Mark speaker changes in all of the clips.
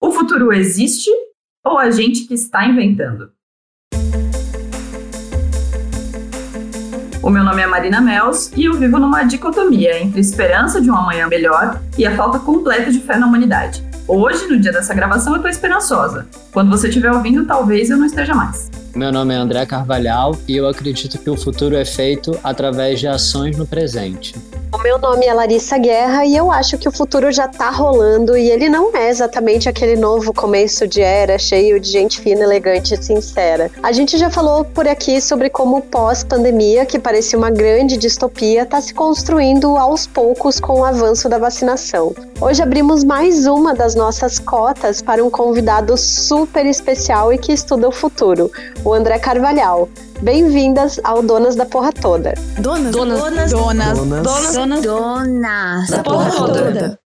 Speaker 1: O futuro existe ou a gente que está inventando? O meu nome é Marina Mels e eu vivo numa dicotomia entre esperança de um amanhã melhor e a falta completa de fé na humanidade. Hoje, no dia dessa gravação, eu tô esperançosa. Quando você estiver ouvindo, talvez eu não esteja mais.
Speaker 2: Meu nome é André Carvalhal e eu acredito que o futuro é feito através de ações no presente.
Speaker 3: O meu nome é Larissa Guerra e eu acho que o futuro já tá rolando e ele não é exatamente aquele novo começo de era cheio de gente fina, elegante e sincera. A gente já falou por aqui sobre como pós-pandemia, que parecia uma grande distopia, tá se construindo aos poucos com o avanço da vacinação. Hoje abrimos mais uma das nossas cotas para um convidado super especial e que estuda o futuro, o André Carvalhal. Bem-vindas ao Donas da Porra Toda.
Speaker 4: Donas, donas, donas, donas, donas, donas, donas da Porra Toda.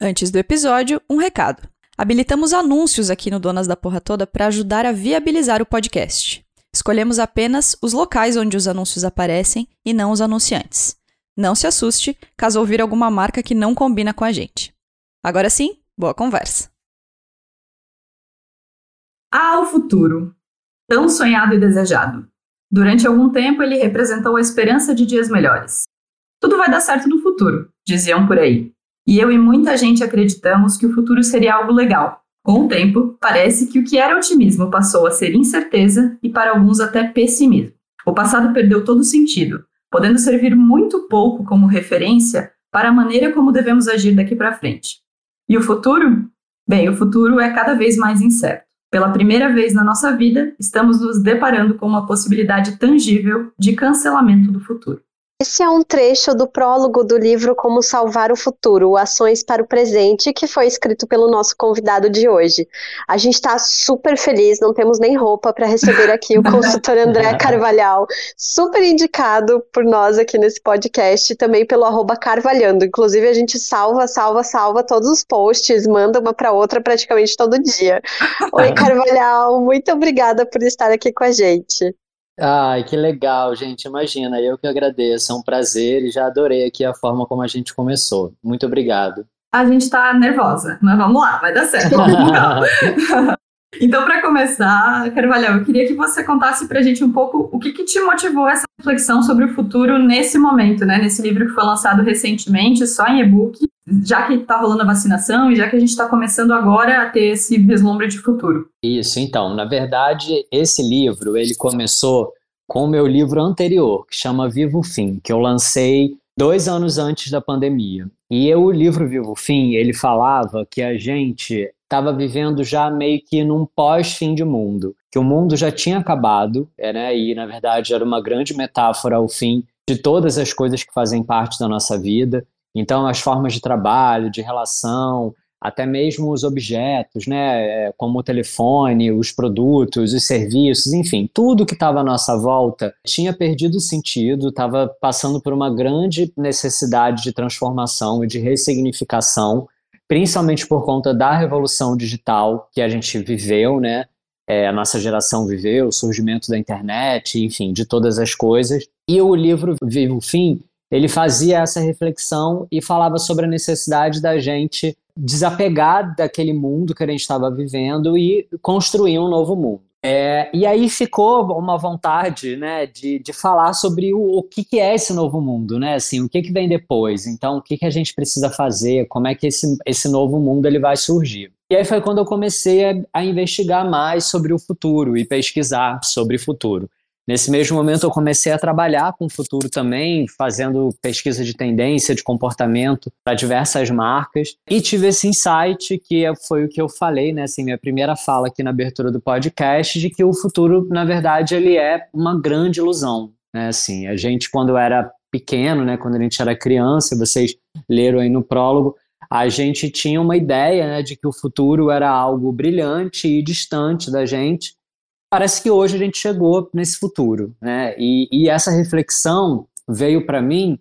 Speaker 5: Antes do episódio, um recado. Habilitamos anúncios aqui no Donas da Porra Toda para ajudar a viabilizar o podcast. Escolhemos apenas os locais onde os anúncios aparecem e não os anunciantes. Não se assuste caso ouvir alguma marca que não combina com a gente. Agora sim, boa conversa.
Speaker 1: Ah, o futuro. Tão sonhado e desejado. Durante algum tempo, ele representou a esperança de dias melhores. Tudo vai dar certo no futuro, diziam por aí. E eu e muita gente acreditamos que o futuro seria algo legal. Com o tempo, parece que o que era otimismo passou a ser incerteza e para alguns até pessimismo. O passado perdeu todo sentido, podendo servir muito pouco como referência para a maneira como devemos agir daqui para frente. E o futuro? Bem, o futuro é cada vez mais incerto. Pela primeira vez na nossa vida, estamos nos deparando com uma possibilidade tangível de cancelamento do futuro.
Speaker 3: Esse é um trecho do prólogo do livro Como Salvar o Futuro, Ações para o Presente, que foi escrito pelo nosso convidado de hoje. A gente está super feliz, não temos nem roupa para receber aqui o consultor André Carvalhal, super indicado por nós aqui nesse podcast, também pelo arroba Carvalhando. Inclusive, a gente salva, salva, salva todos os posts, manda uma para outra praticamente todo dia. Oi, Carvalhal, muito obrigada por estar aqui com a gente.
Speaker 2: Ai, que legal, gente. Imagina, eu que agradeço. É um prazer e já adorei aqui a forma como a gente começou. Muito obrigado.
Speaker 1: A gente tá nervosa, mas vamos lá, vai dar certo. então, para começar, Carvalhal, eu queria que você contasse para a gente um pouco o que, que te motivou essa reflexão sobre o futuro nesse momento, né? Nesse livro que foi lançado recentemente, só em e-book, já que está rolando a vacinação e já que a gente está começando agora a ter esse vislumbre de futuro.
Speaker 2: Isso, então, na verdade, esse livro, ele começou com o meu livro anterior, que chama Vivo o Fim, que eu lancei dois anos antes da pandemia. E eu, o livro Vivo o Fim, ele falava que a gente estava vivendo já meio que num pós-fim de mundo, que o mundo já tinha acabado, é, né, e na verdade era uma grande metáfora ao fim de todas as coisas que fazem parte da nossa vida, então, as formas de trabalho, de relação, até mesmo os objetos, né, é, como o telefone, os produtos, os serviços, enfim, tudo que estava à nossa volta tinha perdido sentido, estava passando por uma grande necessidade de transformação e de ressignificação, principalmente por conta da revolução digital que a gente viveu, né, é, a nossa geração viveu, o surgimento da internet, enfim, de todas as coisas. E o livro Vivo Fim ele fazia essa reflexão e falava sobre a necessidade da gente desapegar daquele mundo que a gente estava vivendo e construir um novo mundo. É, e aí ficou uma vontade né, de, de falar sobre o, o que, que é esse novo mundo, né? Assim, o que, que vem depois, então o que, que a gente precisa fazer, como é que esse, esse novo mundo ele vai surgir. E aí foi quando eu comecei a, a investigar mais sobre o futuro e pesquisar sobre o futuro. Nesse mesmo momento, eu comecei a trabalhar com o futuro também, fazendo pesquisa de tendência, de comportamento para diversas marcas. E tive esse insight, que foi o que eu falei, né? Assim, minha primeira fala aqui na abertura do podcast, de que o futuro, na verdade, ele é uma grande ilusão. Né? Assim, a gente, quando era pequeno, né, quando a gente era criança, vocês leram aí no prólogo, a gente tinha uma ideia né, de que o futuro era algo brilhante e distante da gente, parece que hoje a gente chegou nesse futuro, né? E, e essa reflexão veio para mim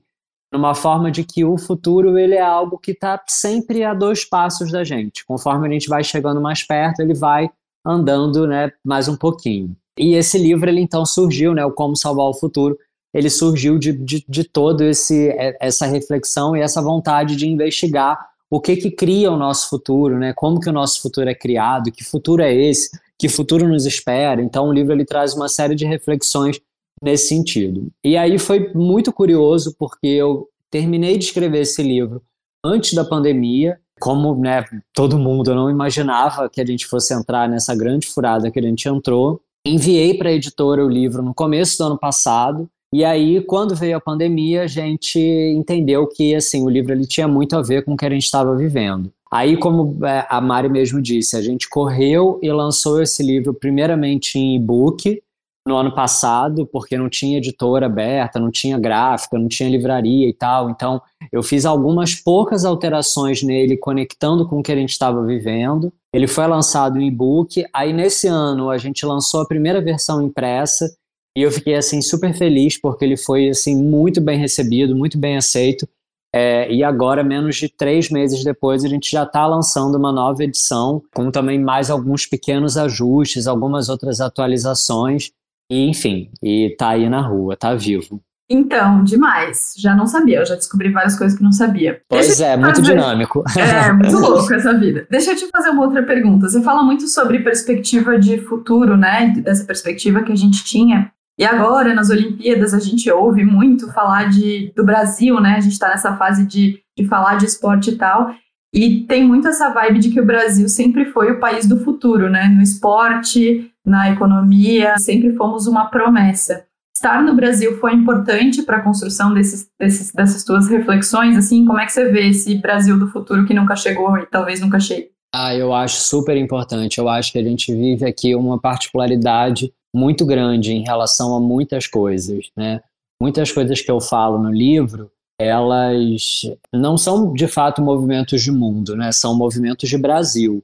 Speaker 2: numa forma de que o futuro ele é algo que está sempre a dois passos da gente. Conforme a gente vai chegando mais perto, ele vai andando, né, mais um pouquinho. E esse livro ele então surgiu, né, o Como Salvar o Futuro. Ele surgiu de, de, de todo esse essa reflexão e essa vontade de investigar o que que cria o nosso futuro, né? Como que o nosso futuro é criado, que futuro é esse, que futuro nos espera. Então o livro ele traz uma série de reflexões nesse sentido. E aí foi muito curioso porque eu terminei de escrever esse livro antes da pandemia, como né, todo mundo, não imaginava que a gente fosse entrar nessa grande furada que a gente entrou. Enviei para a editora o livro no começo do ano passado, e aí, quando veio a pandemia, a gente entendeu que assim o livro ele tinha muito a ver com o que a gente estava vivendo. Aí, como é, a Mari mesmo disse, a gente correu e lançou esse livro primeiramente em e-book, no ano passado, porque não tinha editora aberta, não tinha gráfica, não tinha livraria e tal. Então, eu fiz algumas poucas alterações nele, conectando com o que a gente estava vivendo. Ele foi lançado em e-book. Aí, nesse ano, a gente lançou a primeira versão impressa. E eu fiquei, assim, super feliz, porque ele foi, assim, muito bem recebido, muito bem aceito. É, e agora, menos de três meses depois, a gente já está lançando uma nova edição, com também mais alguns pequenos ajustes, algumas outras atualizações. E, enfim, e tá aí na rua, tá vivo.
Speaker 1: Então, demais. Já não sabia, eu já descobri várias coisas que não sabia.
Speaker 2: Pois Deixa é, muito dinâmico.
Speaker 1: É, muito louco essa vida. Deixa eu te fazer uma outra pergunta. Você fala muito sobre perspectiva de futuro, né? Dessa perspectiva que a gente tinha. E agora, nas Olimpíadas, a gente ouve muito falar de, do Brasil, né? A gente está nessa fase de, de falar de esporte e tal. E tem muito essa vibe de que o Brasil sempre foi o país do futuro, né? No esporte, na economia, sempre fomos uma promessa. Estar no Brasil foi importante para a construção desses, desses, dessas tuas reflexões, assim, como é que você vê esse Brasil do futuro que nunca chegou e talvez nunca chegue?
Speaker 2: Ah, eu acho super importante. Eu acho que a gente vive aqui uma particularidade muito grande em relação a muitas coisas, né? Muitas coisas que eu falo no livro, elas não são de fato movimentos de mundo, né? São movimentos de Brasil.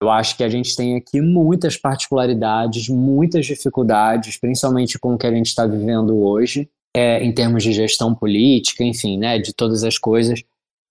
Speaker 2: Eu acho que a gente tem aqui muitas particularidades, muitas dificuldades, principalmente com o que a gente está vivendo hoje, é, em termos de gestão política, enfim, né, de todas as coisas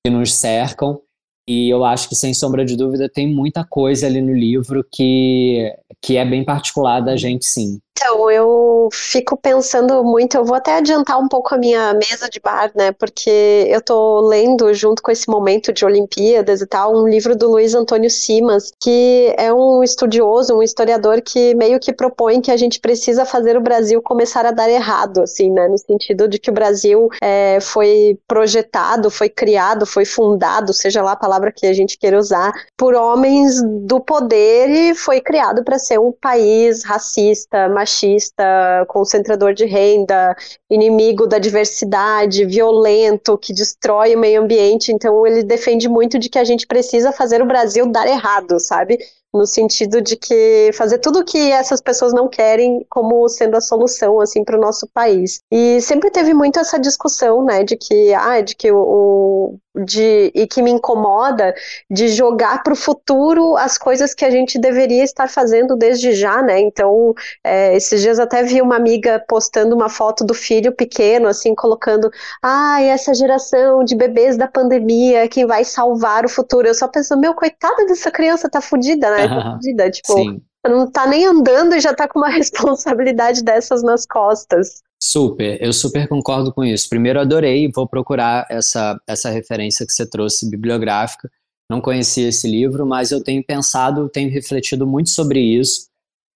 Speaker 2: que nos cercam. E eu acho que, sem sombra de dúvida, tem muita coisa ali no livro que, que é bem particular da gente, sim.
Speaker 3: Então, eu fico pensando muito, eu vou até adiantar um pouco a minha mesa de bar, né? Porque eu tô lendo, junto com esse momento de Olimpíadas e tal, um livro do Luiz Antônio Simas, que é um estudioso, um historiador que meio que propõe que a gente precisa fazer o Brasil começar a dar errado, assim, né? No sentido de que o Brasil é, foi projetado, foi criado, foi fundado, seja lá a palavra que a gente queira usar, por homens do poder e foi criado para ser um país racista, machista machista, concentrador de renda, inimigo da diversidade, violento, que destrói o meio ambiente. Então, ele defende muito de que a gente precisa fazer o Brasil dar errado, sabe? No sentido de que fazer tudo o que essas pessoas não querem como sendo a solução assim para o nosso país. E sempre teve muito essa discussão, né, de que ah, de que o de e que me incomoda de jogar para o futuro as coisas que a gente deveria estar fazendo desde já, né? Então, é, esses dias até vi uma amiga postando uma foto do filho pequeno, assim, colocando, ah, essa geração de bebês da pandemia, quem vai salvar o futuro. Eu só penso, meu, coitada dessa criança, tá fudida, né? Fudida, tipo. Sim não tá nem andando e já tá com uma responsabilidade dessas nas costas.
Speaker 2: Super, eu super concordo com isso. Primeiro, adorei, vou procurar essa, essa referência que você trouxe bibliográfica. Não conhecia esse livro, mas eu tenho pensado, tenho refletido muito sobre isso.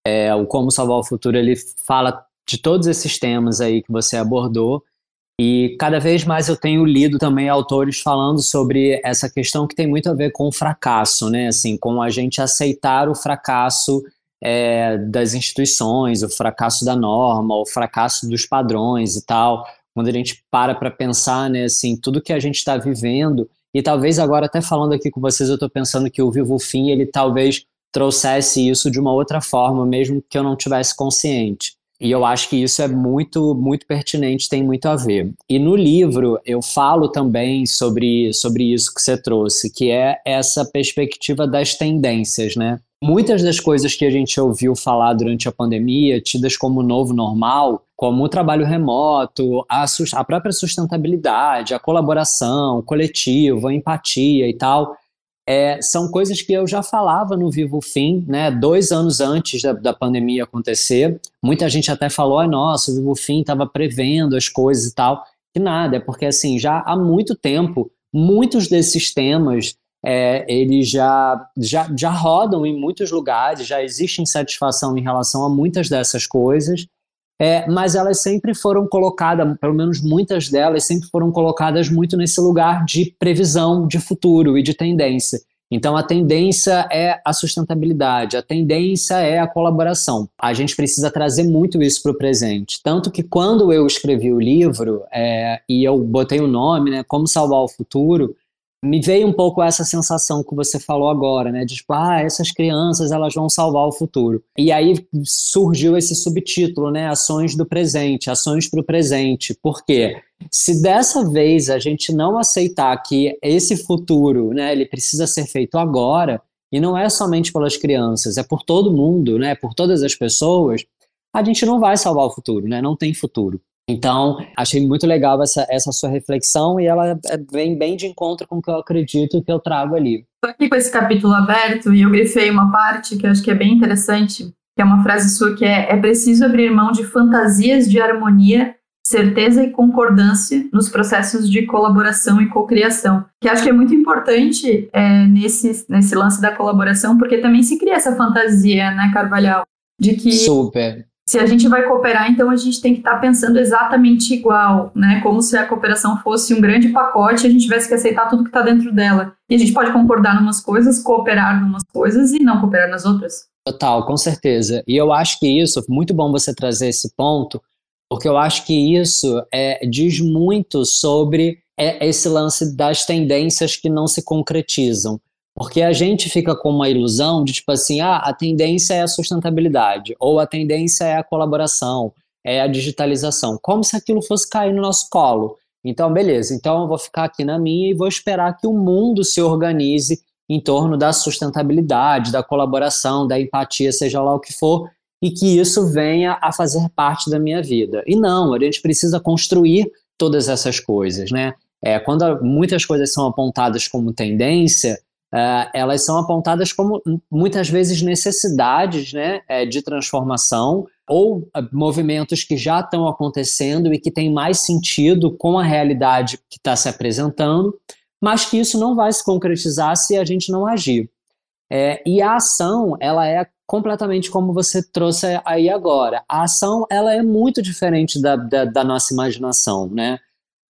Speaker 2: É, o Como Salvar o Futuro, ele fala de todos esses temas aí que você abordou. E cada vez mais eu tenho lido também autores falando sobre essa questão que tem muito a ver com o fracasso, né? Assim, com a gente aceitar o fracasso é, das instituições, o fracasso da norma, o fracasso dos padrões e tal. Quando a gente para para pensar, né, assim, tudo que a gente está vivendo, e talvez agora até falando aqui com vocês, eu estou pensando que o Vivo Fim, ele talvez trouxesse isso de uma outra forma, mesmo que eu não tivesse consciente. E eu acho que isso é muito, muito pertinente, tem muito a ver. E no livro eu falo também sobre, sobre isso que você trouxe, que é essa perspectiva das tendências, né? Muitas das coisas que a gente ouviu falar durante a pandemia, tidas como novo normal, como o trabalho remoto, a, a própria sustentabilidade, a colaboração, o coletivo, a empatia e tal, é, são coisas que eu já falava no Vivo Fim, né, dois anos antes da, da pandemia acontecer. Muita gente até falou, nossa, o Vivo Fim estava prevendo as coisas e tal. Que nada, é porque assim, já há muito tempo, muitos desses temas é, eles já, já, já rodam em muitos lugares, já existe insatisfação em relação a muitas dessas coisas, é, mas elas sempre foram colocadas, pelo menos muitas delas, sempre foram colocadas muito nesse lugar de previsão de futuro e de tendência. Então, a tendência é a sustentabilidade, a tendência é a colaboração. A gente precisa trazer muito isso para o presente. Tanto que, quando eu escrevi o livro, é, e eu botei o nome, né, Como Salvar o Futuro, me veio um pouco essa sensação que você falou agora, né? De tipo, ah, essas crianças elas vão salvar o futuro. E aí surgiu esse subtítulo, né? Ações do presente, ações para o presente. Por quê? Se dessa vez a gente não aceitar que esse futuro, né, ele precisa ser feito agora, e não é somente pelas crianças, é por todo mundo, né? Por todas as pessoas, a gente não vai salvar o futuro, né? Não tem futuro. Então, achei muito legal essa, essa sua reflexão e ela é, vem bem de encontro com o que eu acredito que eu trago ali.
Speaker 1: Estou aqui com esse capítulo aberto e eu grifei uma parte que eu acho que é bem interessante, que é uma frase sua que é: é preciso abrir mão de fantasias de harmonia, certeza e concordância nos processos de colaboração e cocriação. Que acho que é muito importante é, nesse, nesse lance da colaboração, porque também se cria essa fantasia, né, Carvalhal? De que
Speaker 2: Super
Speaker 1: se a gente vai cooperar, então a gente tem que estar tá pensando exatamente igual, né? Como se a cooperação fosse um grande pacote e a gente tivesse que aceitar tudo que está dentro dela. E a gente pode concordar em umas coisas, cooperar em umas coisas e não cooperar nas outras.
Speaker 2: Total, com certeza. E eu acho que isso, muito bom você trazer esse ponto, porque eu acho que isso é, diz muito sobre é, esse lance das tendências que não se concretizam. Porque a gente fica com uma ilusão de tipo assim, ah, a tendência é a sustentabilidade, ou a tendência é a colaboração, é a digitalização, como se aquilo fosse cair no nosso colo. Então, beleza, então eu vou ficar aqui na minha e vou esperar que o mundo se organize em torno da sustentabilidade, da colaboração, da empatia, seja lá o que for, e que isso venha a fazer parte da minha vida. E não, a gente precisa construir todas essas coisas, né? É, quando muitas coisas são apontadas como tendência, Uh, elas são apontadas como muitas vezes necessidades né, é, de transformação ou uh, movimentos que já estão acontecendo e que têm mais sentido com a realidade que está se apresentando, mas que isso não vai se concretizar se a gente não agir. É, e a ação, ela é completamente como você trouxe aí agora. A ação, ela é muito diferente da, da, da nossa imaginação, né?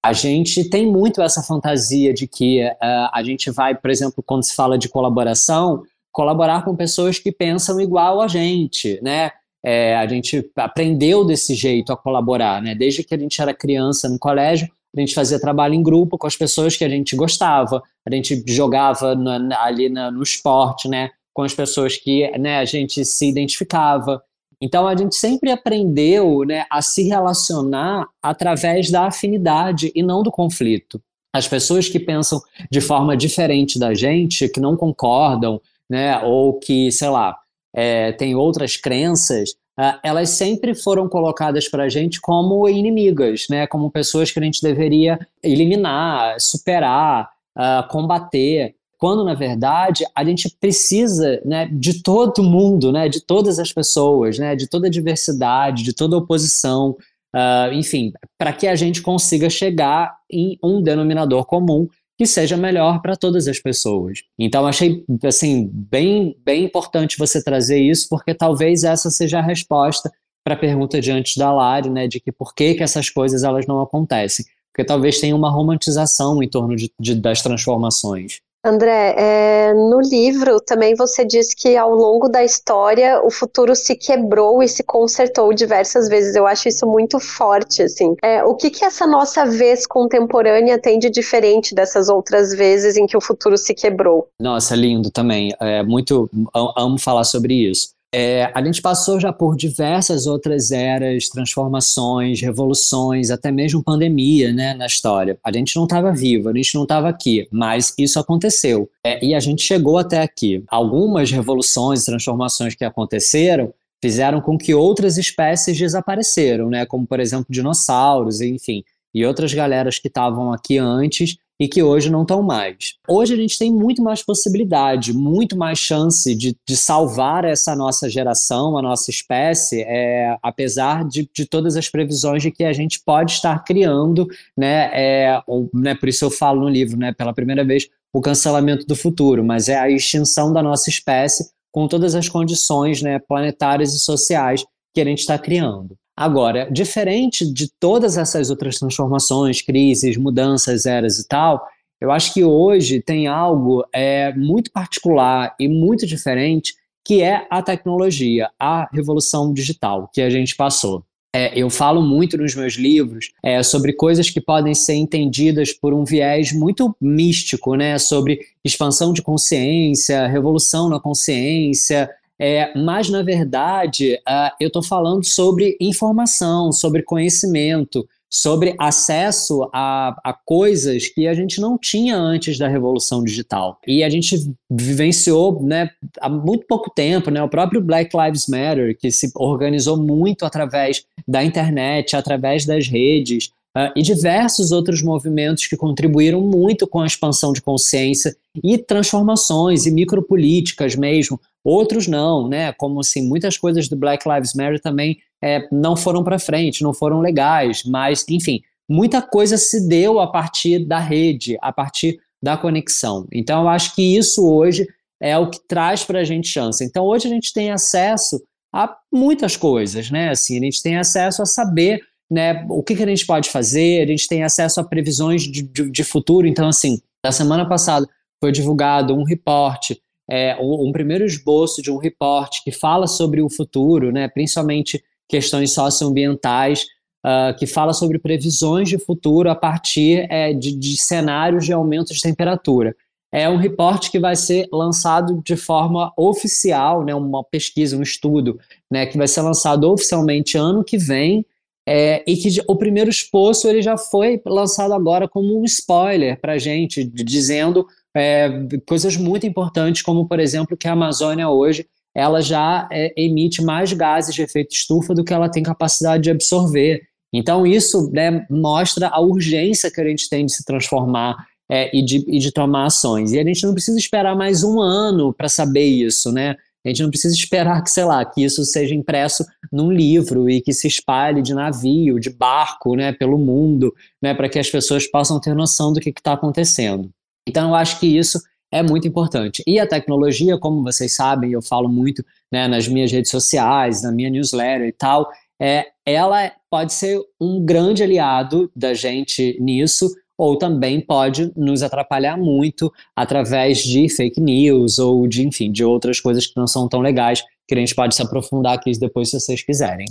Speaker 2: A gente tem muito essa fantasia de que uh, a gente vai, por exemplo, quando se fala de colaboração, colaborar com pessoas que pensam igual a gente, né? É, a gente aprendeu desse jeito a colaborar, né? Desde que a gente era criança no colégio, a gente fazia trabalho em grupo com as pessoas que a gente gostava, a gente jogava na, ali na, no esporte, né? Com as pessoas que né, a gente se identificava. Então a gente sempre aprendeu né, a se relacionar através da afinidade e não do conflito. As pessoas que pensam de forma diferente da gente, que não concordam, né, ou que, sei lá, é, têm outras crenças, uh, elas sempre foram colocadas para a gente como inimigas, né, como pessoas que a gente deveria eliminar, superar, uh, combater quando na verdade a gente precisa né, de todo mundo, né, de todas as pessoas, né, de toda a diversidade, de toda a oposição, uh, enfim, para que a gente consiga chegar em um denominador comum que seja melhor para todas as pessoas. Então achei assim bem bem importante você trazer isso porque talvez essa seja a resposta para a pergunta de antes da Lari, né, de que por que, que essas coisas elas não acontecem, porque talvez tenha uma romantização em torno de, de das transformações.
Speaker 3: André, é, no livro também você diz que ao longo da história o futuro se quebrou e se consertou diversas vezes. Eu acho isso muito forte, assim. É, o que que essa nossa vez contemporânea tem de diferente dessas outras vezes em que o futuro se quebrou?
Speaker 2: Nossa, lindo também. É muito amo falar sobre isso. É, a gente passou já por diversas outras eras, transformações, revoluções, até mesmo pandemia né, na história. A gente não estava vivo, a gente não estava aqui, mas isso aconteceu. É, e a gente chegou até aqui. Algumas revoluções e transformações que aconteceram fizeram com que outras espécies desapareceram, né, como por exemplo dinossauros, enfim, e outras galeras que estavam aqui antes e que hoje não estão mais. Hoje a gente tem muito mais possibilidade, muito mais chance de, de salvar essa nossa geração, a nossa espécie, é, apesar de, de todas as previsões de que a gente pode estar criando, né, é, ou, né, por isso eu falo no livro, né, pela primeira vez, o cancelamento do futuro, mas é a extinção da nossa espécie com todas as condições né, planetárias e sociais que a gente está criando. Agora, diferente de todas essas outras transformações, crises, mudanças, eras e tal, eu acho que hoje tem algo é, muito particular e muito diferente que é a tecnologia, a revolução digital que a gente passou. É, eu falo muito nos meus livros é, sobre coisas que podem ser entendidas por um viés muito místico, né? Sobre expansão de consciência, revolução na consciência. É, mas, na verdade, uh, eu estou falando sobre informação, sobre conhecimento, sobre acesso a, a, coisas que a gente não tinha antes da revolução digital. E a gente vivenciou né, há muito pouco tempo, né, o próprio Black Lives Matter, que se organizou muito através da internet, através das redes, uh, e diversos outros movimentos que contribuíram muito com a expansão de consciência e transformações e micropolíticas mesmo. Outros não, né? Como assim, muitas coisas do Black Lives Matter também é, não foram para frente, não foram legais, mas, enfim, muita coisa se deu a partir da rede, a partir da conexão. Então, eu acho que isso hoje é o que traz para a gente chance. Então, hoje a gente tem acesso a muitas coisas, né? Assim, a gente tem acesso a saber né, o que, que a gente pode fazer, a gente tem acesso a previsões de, de, de futuro. Então, assim, na semana passada foi divulgado um reporte é, um, um, primeiro esboço de um reporte que fala sobre o futuro, né, principalmente questões socioambientais, uh, que fala sobre previsões de futuro a partir é, de, de, cenários de aumento de temperatura. É um reporte que vai ser lançado de forma oficial, né, uma pesquisa, um estudo, né, que vai ser lançado oficialmente ano que vem, é, e que o primeiro esboço ele já foi lançado agora como um spoiler para a gente, dizendo é, coisas muito importantes, como por exemplo que a Amazônia hoje ela já é, emite mais gases de efeito estufa do que ela tem capacidade de absorver. Então, isso né, mostra a urgência que a gente tem de se transformar é, e, de, e de tomar ações. E a gente não precisa esperar mais um ano para saber isso, né? A gente não precisa esperar que, sei lá, que isso seja impresso num livro e que se espalhe de navio, de barco, né, pelo mundo, né, para que as pessoas possam ter noção do que está acontecendo. Então, eu acho que isso é muito importante. E a tecnologia, como vocês sabem, eu falo muito né, nas minhas redes sociais, na minha newsletter e tal, é, ela pode ser um grande aliado da gente nisso, ou também pode nos atrapalhar muito através de fake news ou de, enfim, de outras coisas que não são tão legais, que a gente pode se aprofundar aqui depois se vocês quiserem.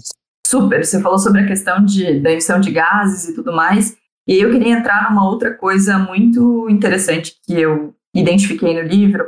Speaker 1: Super, você falou sobre a questão de, da emissão de gases e tudo mais, e eu queria entrar numa outra coisa muito interessante que eu identifiquei no livro,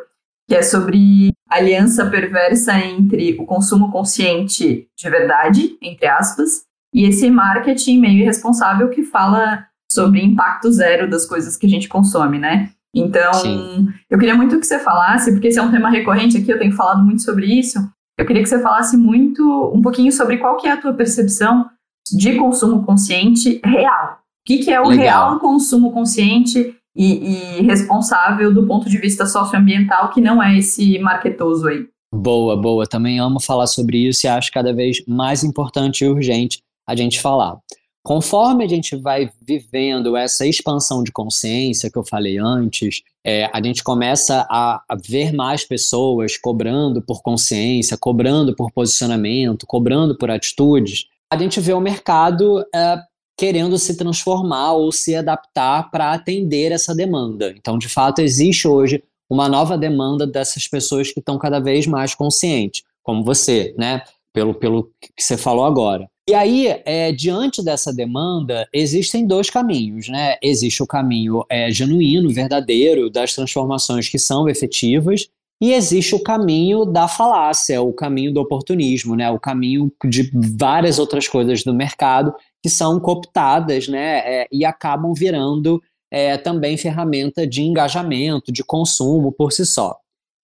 Speaker 1: que é sobre a aliança perversa entre o consumo consciente de verdade, entre aspas, e esse marketing meio irresponsável que fala sobre impacto zero das coisas que a gente consome, né? Então, Sim. eu queria muito que você falasse, porque esse é um tema recorrente aqui, eu tenho falado muito sobre isso. Eu queria que você falasse muito, um pouquinho sobre qual que é a tua percepção de consumo consciente real. O que, que é o Legal. real consumo consciente e, e responsável do ponto de vista socioambiental, que não é esse marketoso aí?
Speaker 2: Boa, boa. Também amo falar sobre isso e acho cada vez mais importante e urgente a gente falar. Conforme a gente vai vivendo essa expansão de consciência que eu falei antes, é, a gente começa a, a, ver mais pessoas cobrando por consciência, cobrando por posicionamento, cobrando por atitudes. A gente vê o mercado é, querendo se transformar ou se adaptar para atender essa demanda. Então, de fato, existe hoje uma nova demanda dessas pessoas que estão cada vez mais conscientes, como você, né? Pelo, pelo que você falou agora. E aí, é, diante dessa demanda, existem dois caminhos, né? Existe o caminho é, genuíno, verdadeiro, das transformações que são efetivas, e existe o caminho da falácia, o caminho do oportunismo, né? O caminho de várias outras coisas do mercado que são cooptadas, né? É, e acabam virando é, também ferramenta de engajamento, de consumo por si só.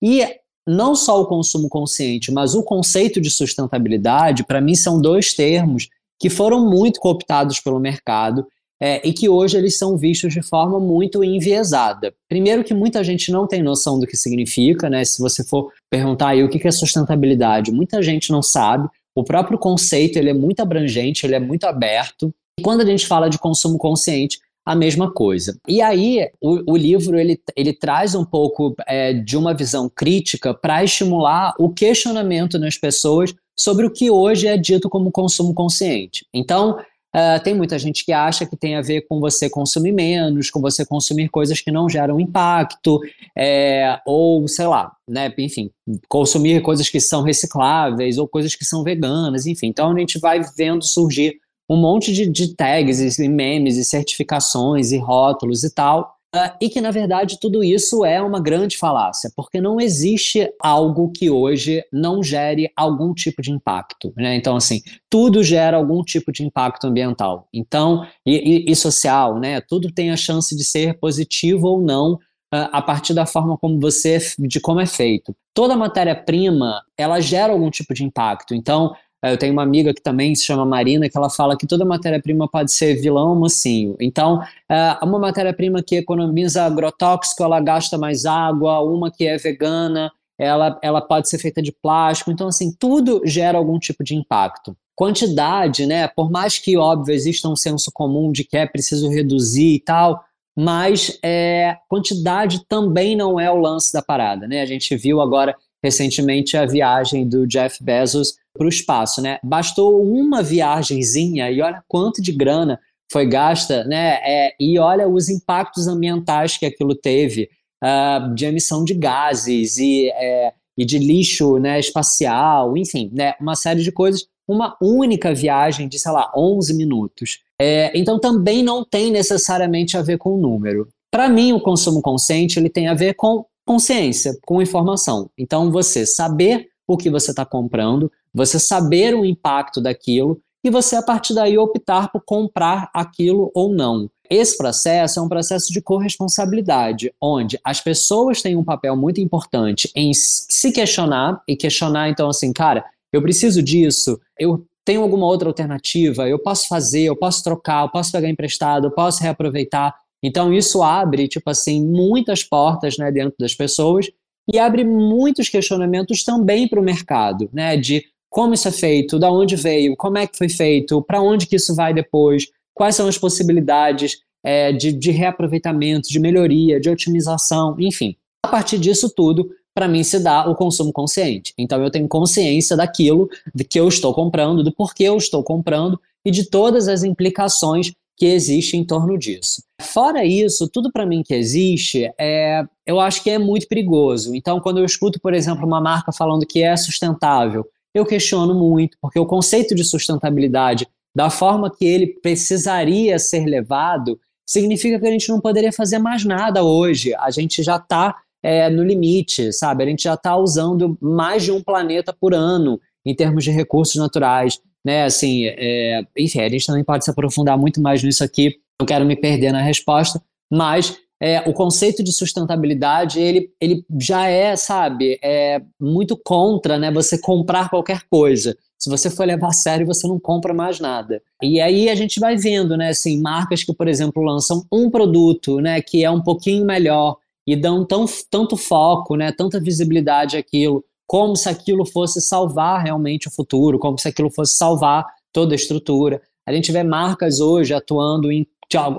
Speaker 2: E não só o consumo consciente, mas o conceito de sustentabilidade, para mim, são dois termos que foram muito cooptados pelo mercado é, e que hoje eles são vistos de forma muito enviesada. Primeiro que muita gente não tem noção do que significa, né? Se você for perguntar aí o que é sustentabilidade, muita gente não sabe. O próprio conceito ele é muito abrangente, ele é muito aberto. E quando a gente fala de consumo consciente, a mesma coisa. E aí, o, o livro ele, ele traz um pouco é, de uma visão crítica para estimular o questionamento nas pessoas sobre o que hoje é dito como consumo consciente. Então, uh, tem muita gente que acha que tem a ver com você consumir menos, com você consumir coisas que não geram impacto, é, ou sei lá, né, enfim, consumir coisas que são recicláveis ou coisas que são veganas, enfim. Então, a gente vai vendo surgir um monte de, de tags e memes e certificações e rótulos e tal. Uh, e que, na verdade, tudo isso é uma grande falácia, porque não existe algo que hoje não gere algum tipo de impacto. Né? Então, assim, tudo gera algum tipo de impacto ambiental. Então, e, e, e social, né? Tudo tem a chance de ser positivo ou não uh, a partir da forma como você, de como é feito. Toda matéria-prima, ela gera algum tipo de impacto. Então, eu tenho uma amiga que também se chama Marina, que ela fala que toda matéria-prima pode ser vilão ou mocinho. Então, é, uma matéria-prima que economiza agrotóxico, ela gasta mais água, uma que é vegana, ela, ela pode ser feita de plástico. Então, assim, tudo gera algum tipo de impacto. Quantidade, né? Por mais que, óbvio, exista um senso comum de que é preciso reduzir e tal, mas é, quantidade também não é o lance da parada, né? A gente viu agora recentemente a viagem do Jeff Bezos para o espaço, né? Bastou uma viagemzinha e olha quanto de grana foi gasta, né? É, e olha os impactos ambientais que aquilo teve uh, de emissão de gases e, é, e de lixo né, espacial, enfim, né? Uma série de coisas. Uma única viagem de, sei lá, 11 minutos. É, então também não tem necessariamente a ver com o número. Para mim, o consumo consciente ele tem a ver com consciência, com informação. Então, você saber o que você está comprando, você saber o impacto daquilo e você, a partir daí, optar por comprar aquilo ou não. Esse processo é um processo de corresponsabilidade, onde as pessoas têm um papel muito importante em se questionar e questionar, então, assim, cara, eu preciso disso, eu tenho alguma outra alternativa, eu posso fazer, eu posso trocar, eu posso pegar emprestado, eu posso reaproveitar. Então isso abre, tipo assim, muitas portas né, dentro das pessoas e abre muitos questionamentos também para o mercado, né? De como isso é feito, da onde veio, como é que foi feito, para onde que isso vai depois, quais são as possibilidades é, de, de reaproveitamento, de melhoria, de otimização, enfim. A partir disso tudo, para mim se dá o consumo consciente. Então eu tenho consciência daquilo de que eu estou comprando, do porquê eu estou comprando e de todas as implicações que existe em torno disso. Fora isso, tudo para mim que existe, é, eu acho que é muito perigoso. Então, quando eu escuto, por exemplo, uma marca falando que é sustentável, eu questiono muito, porque o conceito de sustentabilidade, da forma que ele precisaria ser levado, significa que a gente não poderia fazer mais nada hoje. A gente já está é, no limite, sabe? A gente já está usando mais de um planeta por ano em termos de recursos naturais né? Assim, é, enfim, a gente também pode se aprofundar muito mais nisso aqui. Não quero me perder na resposta, mas é, o conceito de sustentabilidade ele, ele já é, sabe, é muito contra, né? Você comprar qualquer coisa. Se você for levar a sério, você não compra mais nada. E aí a gente vai vendo, né, assim, marcas que, por exemplo, lançam um produto, né, que é um pouquinho melhor e dão tão, tanto foco, né, tanta visibilidade àquilo, como se aquilo fosse salvar realmente o futuro, como se aquilo fosse salvar toda a estrutura. A gente vê marcas hoje atuando em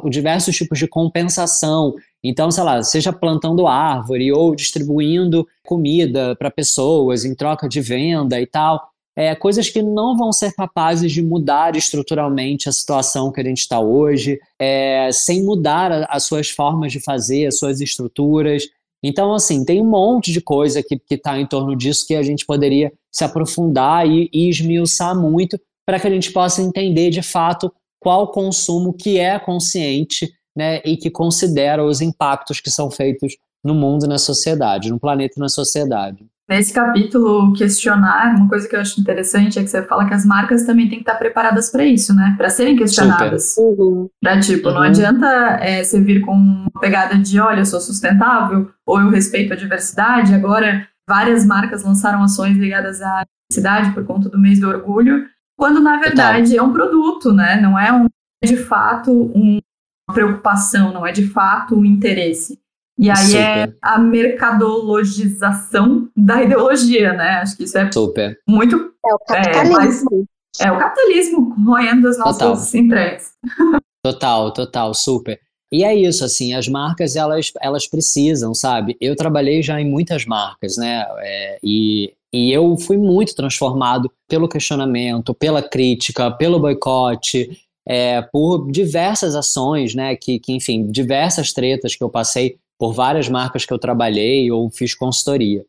Speaker 2: diversos tipos de compensação. Então, sei lá, seja plantando árvore ou distribuindo comida para pessoas em troca de venda e tal. É, coisas que não vão ser capazes de mudar estruturalmente a situação que a gente está hoje, é, sem mudar as suas formas de fazer, as suas estruturas. Então, assim, tem um monte de coisa que está em torno disso que a gente poderia se aprofundar e, e esmiuçar muito para que a gente possa entender de fato qual consumo que é consciente né, e que considera os impactos que são feitos no mundo, na sociedade, no planeta e na sociedade.
Speaker 1: Nesse capítulo, questionar, uma coisa que eu acho interessante é que você fala que as marcas também têm que estar preparadas para isso, né? Para serem questionadas. Uhum. Pra, tipo, uhum. não adianta é, você vir com uma pegada de, olha, eu sou sustentável, ou eu respeito a diversidade. Agora, várias marcas lançaram ações ligadas à diversidade por conta do mês do orgulho, quando, na verdade, é um produto, né? Não é, um, de fato uma preocupação, não é de fato um interesse. E aí é Super. é a mercadologização da ideologia, né? Acho que isso é
Speaker 2: Super.
Speaker 1: muito.
Speaker 3: É o capitalismo.
Speaker 1: É, é o capitalismo roendo as nossas Total. entregas.
Speaker 2: Total, total, super. E é isso, assim, as marcas, elas, elas precisam, sabe? Eu trabalhei já em muitas marcas, né? É, e, e eu fui muito transformado pelo questionamento, pela crítica, pelo boicote, é, por diversas ações, né? Que, que, enfim, diversas tretas que eu passei por várias marcas que eu trabalhei ou fiz consultoria.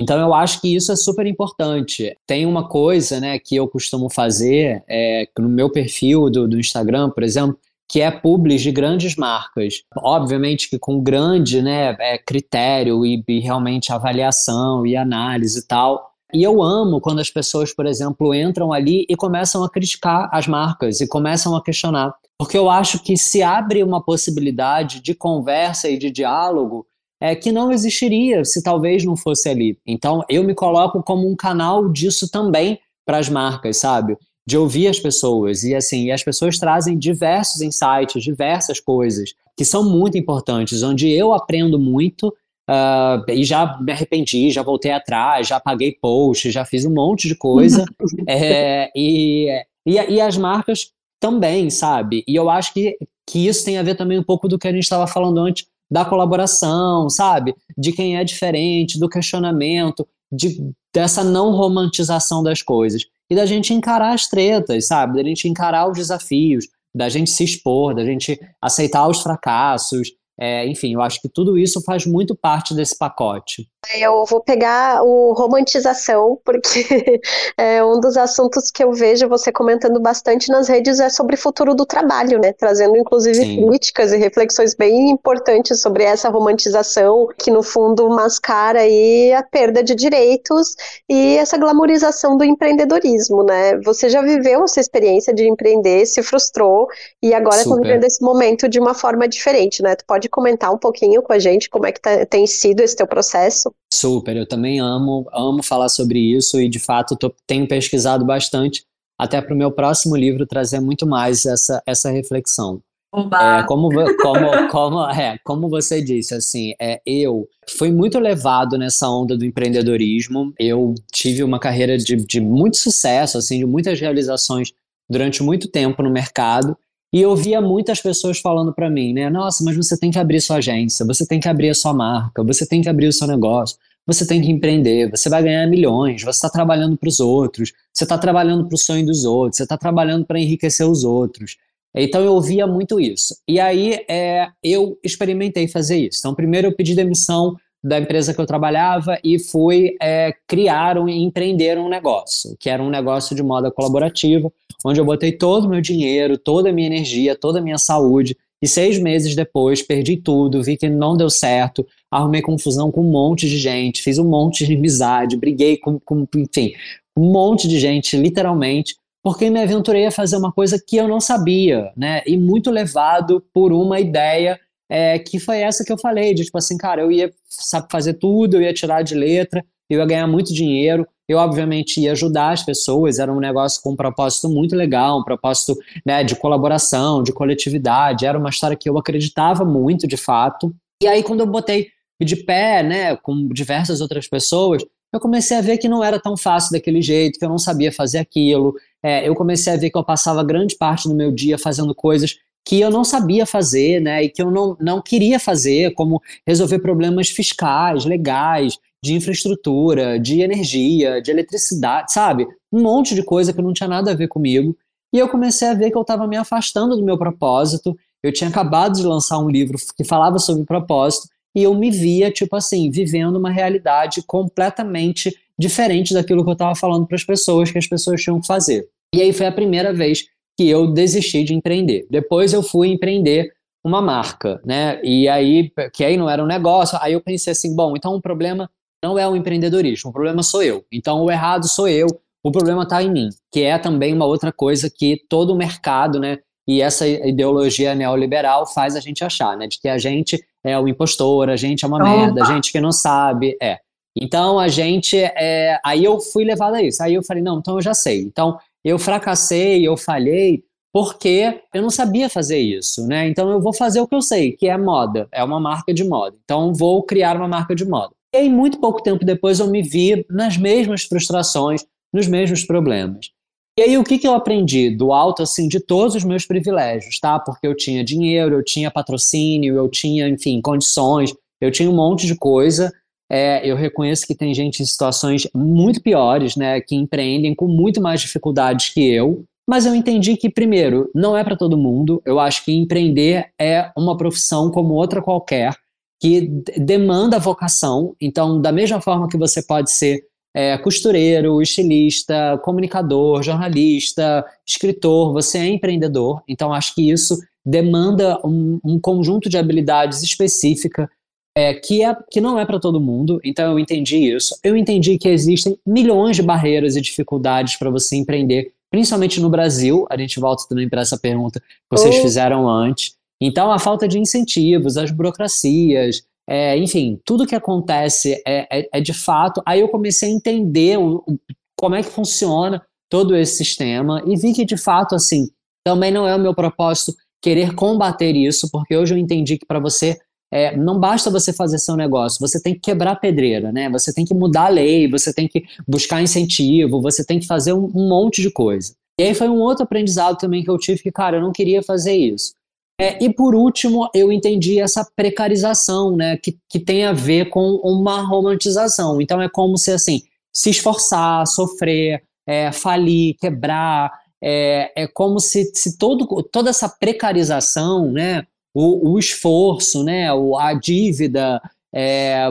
Speaker 2: Então eu acho que isso é super importante. Tem uma coisa, né, que eu costumo fazer é, no meu perfil do, do Instagram, por exemplo, que é publis de grandes marcas. Obviamente que com grande né, é, critério e, e realmente avaliação e análise e tal. E eu amo quando as pessoas, por exemplo, entram ali e começam a criticar as marcas e começam a questionar. Porque eu acho que se abre uma possibilidade de conversa e de diálogo é, que não existiria se talvez não fosse ali. Então, eu me coloco como um canal disso também para as marcas, sabe? De ouvir as pessoas. E assim, e as pessoas trazem diversos insights, diversas coisas que são muito importantes, onde eu aprendo muito uh, e já me arrependi, já voltei atrás, já paguei post, já fiz um monte de coisa. é, e, e, e as marcas também, sabe? E eu acho que, que isso tem a ver também um pouco do que a gente estava falando antes da colaboração, sabe? De quem é diferente, do questionamento, de, dessa não romantização das coisas. E da gente encarar as tretas, sabe? Da gente encarar os desafios, da gente se expor, da gente aceitar os fracassos, é, enfim, eu acho que tudo isso faz muito parte desse pacote.
Speaker 3: Eu vou pegar o romantização, porque é um dos assuntos que eu vejo você comentando bastante nas redes é sobre o futuro do trabalho, né? Trazendo inclusive Sim. críticas e reflexões bem importantes sobre essa romantização, que no fundo mascara aí a perda de direitos e essa glamorização do empreendedorismo, né? Você já viveu essa experiência de empreender, se frustrou e agora está vivendo esse momento de uma forma diferente, né? Tu pode comentar um pouquinho com a gente como é que tá, tem sido esse teu processo?
Speaker 2: Super, eu também amo, amo falar sobre isso e de fato tô, tenho pesquisado bastante até para o meu próximo livro trazer muito mais essa, essa reflexão. É, como, como, como, é, como você disse, assim, é, eu fui muito levado nessa onda do empreendedorismo. Eu tive uma carreira de, de muito sucesso, assim, de muitas realizações durante muito tempo no mercado. E eu via muitas pessoas falando para mim, né? Nossa, mas você tem que abrir sua agência, você tem que abrir a sua marca, você tem que abrir o seu negócio, você tem que empreender, você vai ganhar milhões, você está trabalhando para os outros, você está trabalhando para o sonho dos outros, você está trabalhando para enriquecer os outros. Então eu ouvia muito isso. E aí é, eu experimentei fazer isso. Então, primeiro eu pedi demissão da empresa que eu trabalhava e fui é, criar e um, empreender um negócio, que era um negócio de moda colaborativa, onde eu botei todo o meu dinheiro, toda a minha energia, toda a minha saúde, e seis meses depois perdi tudo, vi que não deu certo, arrumei confusão com um monte de gente, fiz um monte de amizade, briguei com, com enfim, um monte de gente, literalmente, porque me aventurei a fazer uma coisa que eu não sabia, né? E muito levado por uma ideia é, que foi essa que eu falei, de tipo assim, cara, eu ia sabe, fazer tudo, eu ia tirar de letra, eu ia ganhar muito dinheiro, eu obviamente ia ajudar as pessoas, era um negócio com um propósito muito legal, um propósito né, de colaboração, de coletividade, era uma história que eu acreditava muito de fato. E aí quando eu botei de pé, né, com diversas outras pessoas, eu comecei a ver que não era tão fácil daquele jeito, que eu não sabia fazer aquilo. É, eu comecei a ver que eu passava grande parte do meu dia fazendo coisas que eu não sabia fazer, né, e que eu não, não queria fazer, como resolver problemas fiscais, legais, de infraestrutura, de energia, de eletricidade, sabe? Um monte de coisa que não tinha nada a ver comigo. E eu comecei a ver que eu estava me afastando do meu propósito. Eu tinha acabado de lançar um livro que falava sobre propósito e eu me via, tipo assim, vivendo uma realidade completamente diferente daquilo que eu estava falando para as pessoas, que as pessoas tinham que fazer. E aí foi a primeira vez que eu desisti de empreender. Depois eu fui empreender uma marca, né? E aí, que aí não era um negócio, aí eu pensei assim, bom, então o problema não é o empreendedorismo, o problema sou eu. Então o errado sou eu, o problema está em mim, que é também uma outra coisa que todo o mercado, né? E essa ideologia neoliberal faz a gente achar, né? De que a gente é o impostor, a gente é uma Opa. merda, a gente que não sabe, é. Então a gente, é... aí eu fui levado a isso. Aí eu falei, não, então eu já sei. Então eu fracassei, eu falhei, porque eu não sabia fazer isso, né? Então eu vou fazer o que eu sei, que é moda, é uma marca de moda. Então vou criar uma marca de moda. E aí, muito pouco tempo depois, eu me vi nas mesmas frustrações, nos mesmos problemas. E aí, o que, que eu aprendi? Do alto, assim, de todos os meus privilégios, tá? Porque eu tinha dinheiro, eu tinha patrocínio, eu tinha, enfim, condições, eu tinha um monte de coisa. É, eu reconheço que tem gente em situações muito piores, né? Que empreendem com muito mais dificuldades que eu. Mas eu entendi que, primeiro, não é para todo mundo. Eu acho que empreender é uma profissão como outra qualquer, que demanda vocação. Então, da mesma forma que você pode ser é, costureiro, estilista, comunicador, jornalista, escritor, você é empreendedor. Então, acho que isso demanda um, um conjunto de habilidades específica é, que, é, que não é para todo mundo. Então, eu entendi isso. Eu entendi que existem milhões de barreiras e dificuldades para você empreender, principalmente no Brasil. A gente volta também para essa pergunta que vocês oh. fizeram antes. Então, a falta de incentivos, as burocracias, é, enfim, tudo que acontece é, é, é, de fato. Aí eu comecei a entender o, o, como é que funciona todo esse sistema e vi que de fato, assim, também não é o meu propósito querer combater isso, porque hoje eu entendi que para você é, não basta você fazer seu negócio, você tem que quebrar pedreira, né? Você tem que mudar a lei, você tem que buscar incentivo, você tem que fazer um, um monte de coisa. E aí foi um outro aprendizado também que eu tive que, cara, eu não queria fazer isso. É, e por último, eu entendi essa precarização, né, que, que tem a ver com uma romantização. Então é como se assim, se esforçar, sofrer, é, falir, quebrar, é, é como se, se todo, toda essa precarização, né, o, o esforço, né, a dívida, é,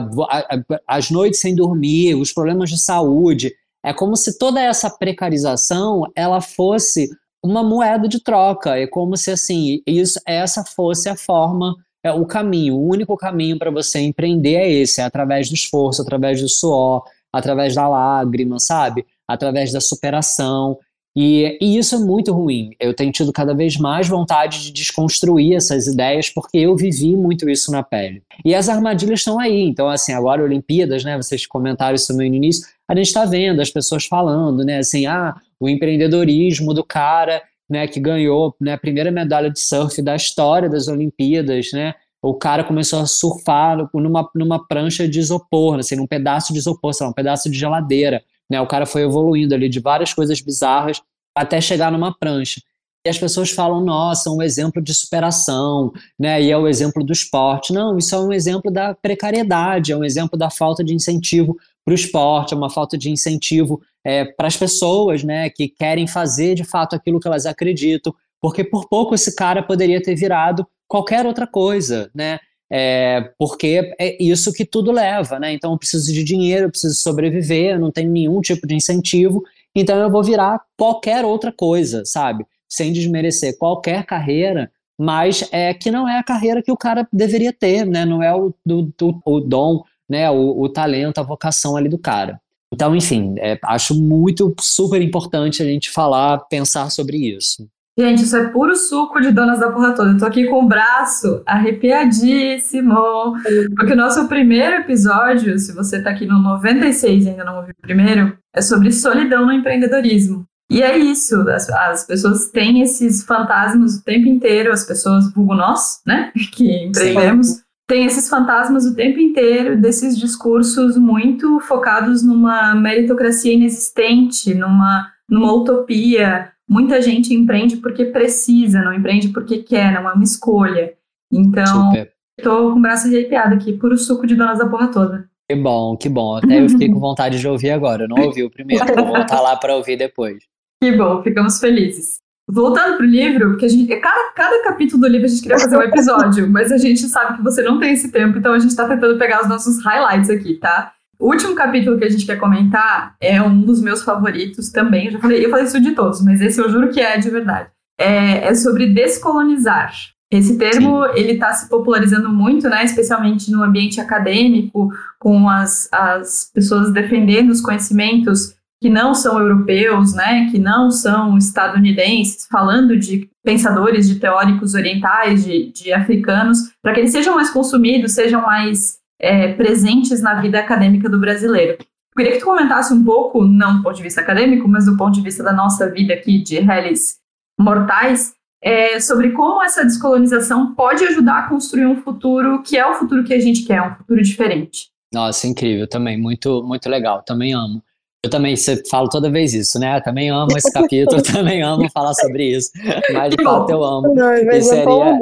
Speaker 2: as noites sem dormir, os problemas de saúde, é como se toda essa precarização ela fosse uma moeda de troca. É como se assim, isso, essa fosse a forma, é o caminho, o único caminho para você empreender é esse, é através do esforço, através do suor, através da lágrima, sabe? Através da superação. E, e, isso é muito ruim. Eu tenho tido cada vez mais vontade de desconstruir essas ideias, porque eu vivi muito isso na pele. E as armadilhas estão aí. Então, assim, agora Olimpíadas, né? Vocês comentaram isso no início, a gente está vendo as pessoas falando, né? Assim, ah, o empreendedorismo do cara, né, que ganhou né, a primeira medalha de surf da história das Olimpíadas, né? O cara começou a surfar numa, numa prancha de isopor, assim, num pedaço de isopor, sei lá, um pedaço de geladeira. Né? O cara foi evoluindo ali de várias coisas bizarras até chegar numa prancha. E as pessoas falam, nossa, um exemplo de superação, né? E é o exemplo do esporte. Não, isso é um exemplo da precariedade, é um exemplo da falta de incentivo para o esporte, é uma falta de incentivo é, para as pessoas, né, que querem fazer de fato aquilo que elas acreditam, porque por pouco esse cara poderia ter virado qualquer outra coisa, né? É, porque é isso que tudo leva, né? Então eu preciso de dinheiro, eu preciso sobreviver, eu não tenho nenhum tipo de incentivo, então eu vou virar qualquer outra coisa, sabe? Sem desmerecer qualquer carreira, mas é que não é a carreira que o cara deveria ter, né? Não é o, do, do, o dom, né? O, o talento, a vocação ali do cara. Então, enfim, é, acho muito super importante a gente falar, pensar sobre isso.
Speaker 1: Gente, isso é puro suco de donas da porra toda. Eu tô aqui com o braço arrepiadíssimo. Porque o nosso primeiro episódio, se você tá aqui no 96 e ainda não ouviu o primeiro, é sobre solidão no empreendedorismo. E é isso, as, as pessoas têm esses fantasmas o tempo inteiro, as pessoas, vulgo nós, né, que empreendemos. Sim tem esses fantasmas o tempo inteiro desses discursos muito focados numa meritocracia inexistente, numa, numa utopia. Muita gente empreende porque precisa, não empreende porque quer, não é uma escolha. Então, Super. tô com o braço arrepiado aqui, puro suco de donas da porra toda.
Speaker 2: Que bom, que bom. Até eu fiquei com vontade de ouvir agora. Eu não ouvi o primeiro, vou voltar lá para ouvir depois.
Speaker 1: Que bom, ficamos felizes. Voltando pro livro, porque a gente, cada, cada capítulo do livro a gente queria fazer um episódio, mas a gente sabe que você não tem esse tempo, então a gente tá tentando pegar os nossos highlights aqui, tá? O último capítulo que a gente quer comentar é um dos meus favoritos também. Eu já falei, eu falei isso de todos, mas esse eu juro que é de verdade. É, é sobre descolonizar. Esse termo Sim. ele está se popularizando muito, né, especialmente no ambiente acadêmico, com as, as pessoas defendendo os conhecimentos que não são europeus, né, que não são estadunidenses, falando de pensadores, de teóricos orientais, de, de africanos, para que eles sejam mais consumidos, sejam mais é, presentes na vida acadêmica do brasileiro. Eu queria que tu comentasse um pouco, não do ponto de vista acadêmico, mas do ponto de vista da nossa vida aqui de réis mortais, é, sobre como essa descolonização pode ajudar a construir um futuro que é o futuro que a gente quer, um futuro diferente.
Speaker 2: Nossa, incrível também, muito, muito legal, também amo. Eu também falo toda vez isso, né? Eu também amo esse capítulo, também amo falar sobre isso. Mas de fato eu amo. Não, e seria,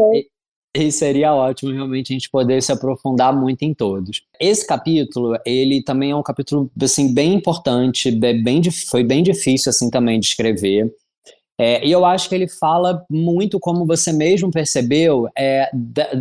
Speaker 2: e seria ótimo realmente a gente poder se aprofundar muito em todos. Esse capítulo, ele também é um capítulo assim bem importante, bem, foi bem difícil assim também de escrever. É, e eu acho que ele fala muito, como você mesmo percebeu, é,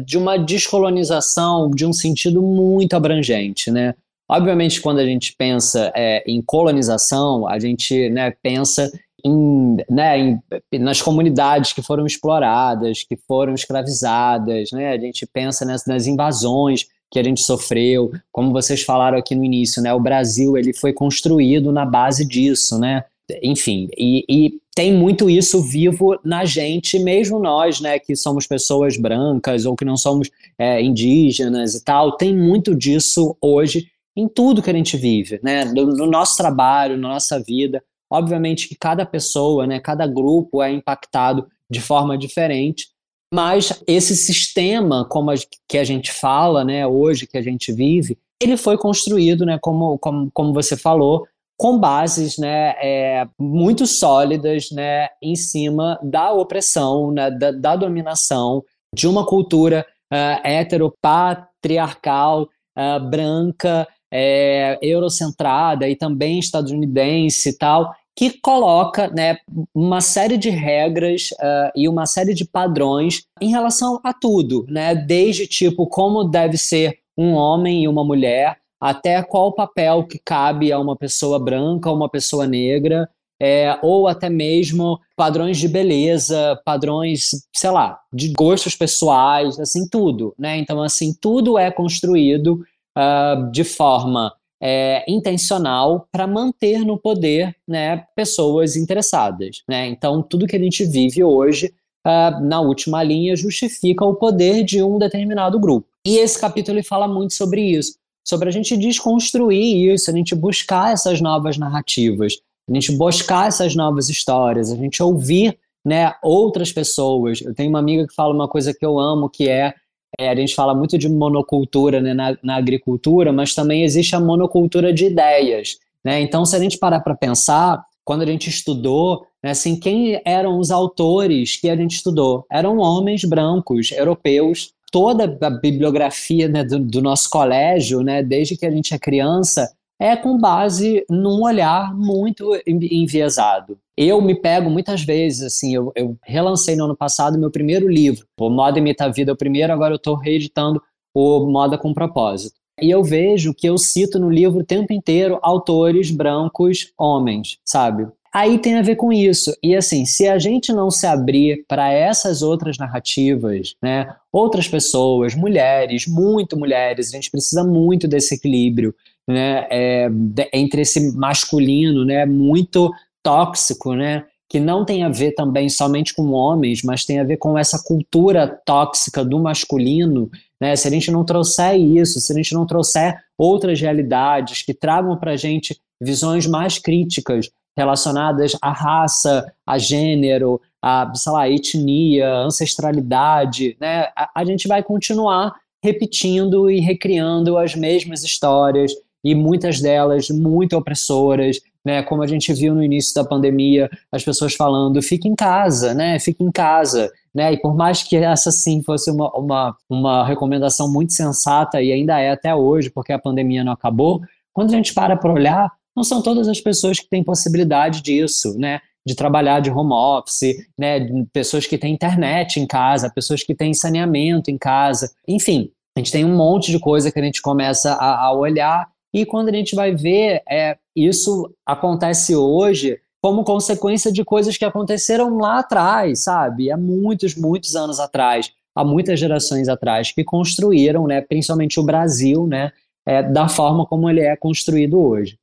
Speaker 2: de uma descolonização de um sentido muito abrangente, né? Obviamente, quando a gente pensa é, em colonização, a gente né, pensa em, né, em, nas comunidades que foram exploradas, que foram escravizadas, né? A gente pensa nas, nas, invasões que a gente sofreu, como vocês falaram aqui no início, né? O Brasil ele foi construído na base disso, né? Enfim, e, e tem muito isso vivo na gente, mesmo nós, né, que somos pessoas brancas ou que não somos é, indígenas e tal, tem muito disso hoje em tudo que a gente vive, né, no, no nosso trabalho, na nossa vida. Obviamente que cada pessoa, né, cada grupo é impactado de forma diferente, mas esse sistema, como a, que a gente fala, né, hoje que a gente vive, ele foi construído, né, como, como, como você falou, com bases né, é, muito sólidas né, em cima da opressão, né, da, da, dominação de uma cultura uh, heteropatriarcal, uh, branca, é, eurocentrada e também estadunidense e tal, que coloca né, uma série de regras uh, e uma série de padrões em relação a tudo, né, desde tipo como deve ser um homem e uma mulher, até qual papel que cabe a uma pessoa branca, ou uma pessoa negra, é, ou até mesmo padrões de beleza, padrões, sei lá, de gostos pessoais, assim, tudo, né? Então, assim, tudo é construído uh, de forma é, intencional para manter no poder né, pessoas interessadas. Né? Então, tudo que a gente vive hoje, uh, na última linha, justifica o poder de um determinado grupo. E esse capítulo fala muito sobre isso, sobre a gente desconstruir isso, a gente buscar essas novas narrativas, a gente buscar essas novas histórias, a gente ouvir né, outras pessoas. Eu tenho uma amiga que fala uma coisa que eu amo, que é é, a gente fala muito de monocultura né, na, na, agricultura, mas também existe a monocultura de ideias. Né? Então, se a gente parar para pensar, quando a gente estudou, né, assim, quem eram os autores que a gente estudou? Eram homens brancos, europeus. Toda a bibliografia né, do, do, nosso colégio, né, desde que a gente é criança, é com base num olhar muito enviesado. Eu me pego muitas vezes, assim, eu, eu relancei no ano passado meu primeiro livro, o Moda Imita a Vida, o primeiro, agora eu estou reeditando o Moda com Propósito. E eu vejo que eu cito no livro o tempo inteiro autores brancos homens, sabe? Aí tem a ver com isso. E assim, se a gente não se abrir para essas outras narrativas, né, outras pessoas, mulheres, muito mulheres, a gente precisa muito desse equilíbrio né, é, entre esse masculino, né, muito tóxico, né, que não tem a ver também somente com homens, mas tem a ver com essa cultura tóxica do masculino, né, se a gente não trouxer isso, se a gente não trouxer outras realidades que tragam para a gente visões mais críticas relacionadas à raça, a gênero, a, sei lá, etnia, ancestralidade, né, a, a gente vai continuar repetindo e recriando as mesmas histórias, e muitas delas muito opressoras, né? Como a gente viu no início da pandemia, as pessoas falando, fique em casa, né? Fique em casa, né? E por mais que essa sim fosse uma, uma, uma recomendação muito sensata e ainda é até hoje, porque a pandemia não acabou, quando a gente para para olhar, não são todas as pessoas que têm possibilidade disso, né? de trabalhar de home office, né, pessoas que têm internet em casa, pessoas que têm saneamento em casa, enfim, a gente tem um monte de coisa que a gente começa a, a olhar e quando a gente vai ver, é, isso acontece hoje como consequência de coisas que aconteceram lá atrás, sabe? Há muitos, muitos anos atrás, há muitas gerações atrás, que construíram, né, principalmente o Brasil, né, é, da forma como ele é construído hoje.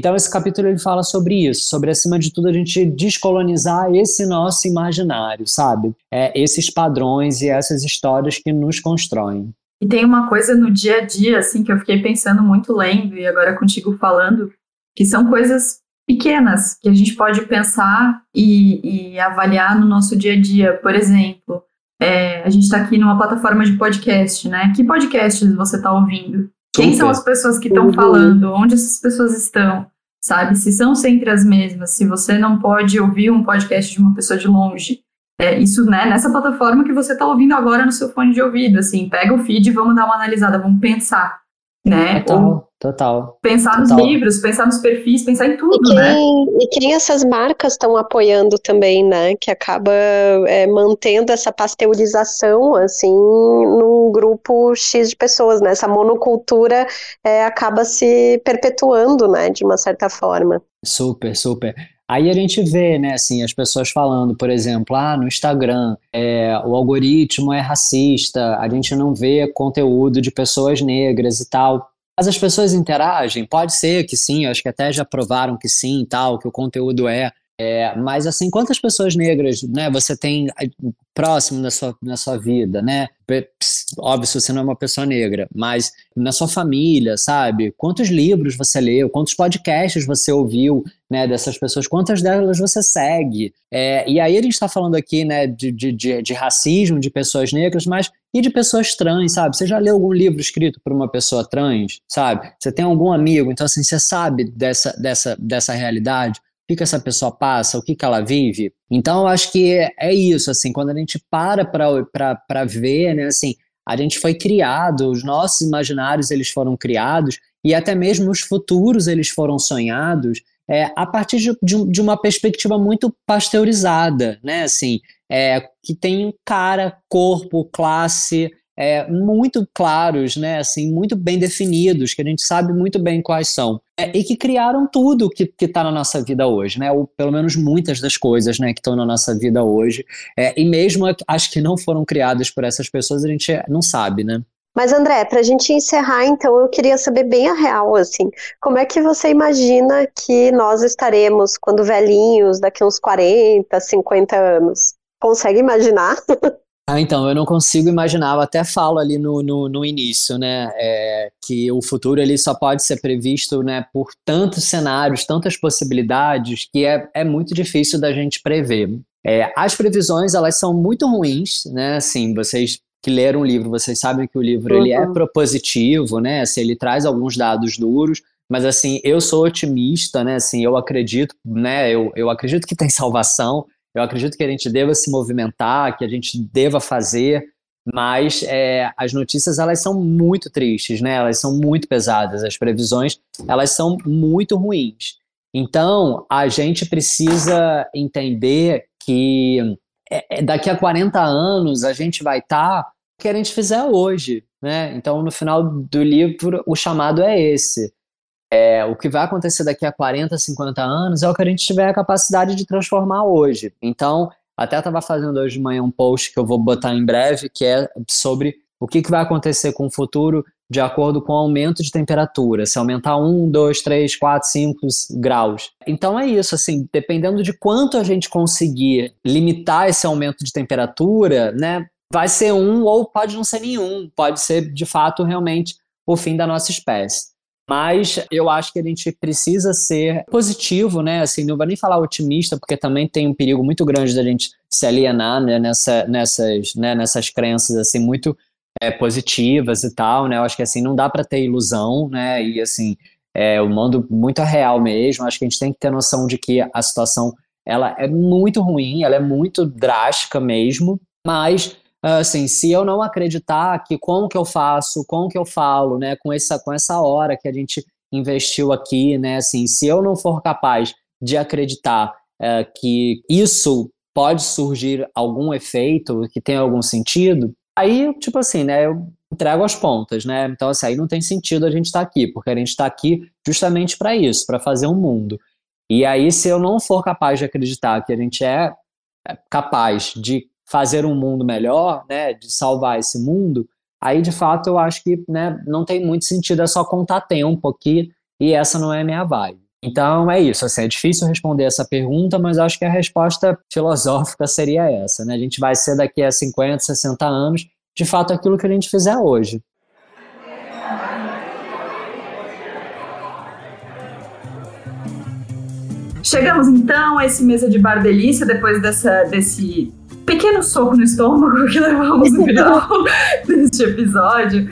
Speaker 2: Então esse capítulo ele fala sobre isso, sobre acima de tudo a gente descolonizar esse nosso imaginário, sabe? É, esses padrões e essas histórias que nos constroem.
Speaker 1: E tem uma coisa no dia a dia, assim, que eu fiquei pensando muito lendo e agora contigo falando, que são coisas pequenas que a gente pode pensar e, e avaliar no nosso dia a dia. Por exemplo, é, a gente está aqui numa plataforma de podcast, né? Que podcasts você está ouvindo? Quem são as pessoas que estão falando? Onde essas pessoas estão? sabe? Se são sempre as mesmas, se você não pode ouvir um podcast de uma pessoa de longe, é, isso, né, nessa plataforma que você está ouvindo agora no seu fone de ouvido, assim, pega o feed e vamos dar uma analisada, vamos pensar, né?
Speaker 2: Total, Ou total.
Speaker 1: Pensar
Speaker 2: total.
Speaker 1: nos livros, pensar nos perfis, pensar em tudo,
Speaker 3: e quem,
Speaker 1: né?
Speaker 3: E quem essas marcas estão apoiando também, né? Que acaba é, mantendo essa pasteurização, assim, num grupo X de pessoas, né? Essa monocultura é, acaba se perpetuando, né? De uma certa forma.
Speaker 2: Super, super. Aí a gente vê, né, assim, as pessoas falando, por exemplo, ah, no Instagram, é, o algoritmo é racista, a gente não vê conteúdo de pessoas negras e tal. Mas as pessoas interagem, pode ser que sim, acho que até já provaram que sim, tal, que o conteúdo é é, mas assim, quantas pessoas negras, né, você tem próximo da sua, na sua vida, né? Óbvio, você não é uma pessoa negra, mas na sua família, sabe? Quantos livros você leu, quantos podcasts você ouviu, né, dessas pessoas, quantas delas você segue? É, e aí a gente está falando aqui, né, de, de, de, de racismo de pessoas negras, mas e de pessoas trans, sabe? Você já leu algum livro escrito por uma pessoa trans, sabe? Você tem algum amigo, então assim, você sabe dessa, dessa, dessa realidade? Que, que essa pessoa passa, o que, que ela vive. Então, eu acho que é isso, assim, quando a gente para para ver, né, assim, a gente foi criado, os nossos imaginários eles foram criados e até mesmo os futuros eles foram sonhados é, a partir de, de, de, uma perspectiva muito pasteurizada, né, assim, é, que tem cara, corpo, classe, é, muito claros, né, assim, muito bem definidos, que a gente sabe muito bem quais são, é, e que criaram tudo que está na nossa vida hoje, né, ou pelo menos muitas das coisas, né, que estão na nossa vida hoje, é, e mesmo as que não foram criadas por essas pessoas, a gente não sabe, né.
Speaker 3: Mas André, para a gente encerrar, então, eu queria saber bem a real, assim, como é que você imagina que nós estaremos quando velhinhos, daqui uns 40, 50 anos? Consegue imaginar?
Speaker 2: Ah, então, eu não consigo imaginar, eu até falo ali no, no, no início, né, é, que o futuro ele só pode ser previsto, né, por tantos cenários, tantas possibilidades, que é, é muito difícil da gente prever. É, as previsões, elas são muito ruins, né, assim, vocês que leram o livro, vocês sabem que o livro uhum. ele é uhum. propositivo, né, assim, ele traz alguns dados duros, mas assim, eu sou otimista, né, assim, eu acredito, né, eu, eu acredito que tem salvação, eu acredito que a gente deva se movimentar, que a gente deva fazer, mas é, as notícias elas são muito tristes, né? Elas são muito pesadas, as previsões elas são muito ruins. Então a gente precisa entender que é, é daqui a 40 anos a gente vai estar tá o que a gente fizer hoje, né? Então no final do livro o chamado é esse. É, o que vai acontecer daqui a 40, 50 anos é o que a gente tiver a capacidade de transformar hoje. Então, até estava fazendo hoje de manhã um post que eu vou botar em breve, que é sobre o que, que vai acontecer com o futuro de acordo com o aumento de temperatura, se aumentar 1, 2, 3, 4, 5 graus. Então é isso, assim, dependendo de quanto a gente conseguir limitar esse aumento de temperatura, né, vai ser um ou pode não ser nenhum, pode ser de fato realmente o fim da nossa espécie. Mas eu acho que a gente precisa ser positivo, né? Assim, não vou nem falar otimista, porque também tem um perigo muito grande da gente se alienar né? Nessa, nessas, né? nessas crenças assim muito é, positivas e tal, né? Eu acho que assim não dá para ter ilusão, né? E assim, é, o mundo muito real mesmo. Acho que a gente tem que ter noção de que a situação ela é muito ruim, ela é muito drástica mesmo, mas assim, se eu não acreditar que como que eu faço, como que eu falo, né, com essa, com essa hora que a gente investiu aqui, né, assim, se eu não for capaz de acreditar é, que isso pode surgir algum efeito, que tem algum sentido, aí, tipo assim, né, eu entrego as pontas, né, então assim, aí não tem sentido a gente estar tá aqui, porque a gente está aqui justamente para isso, para fazer um mundo. E aí, se eu não for capaz de acreditar que a gente é, é capaz de fazer um mundo melhor, né, de salvar esse mundo, aí de fato eu acho que né, não tem muito sentido, é só contar tempo aqui e essa não é a minha vibe. Então é isso, assim, é difícil responder essa pergunta, mas acho que a resposta filosófica seria essa, né? A gente vai ser daqui a 50, 60 anos, de fato, aquilo que a gente fizer hoje.
Speaker 1: Chegamos então a esse mesa de bar delícia depois dessa, desse pequeno soco no estômago que levamos no final deste episódio.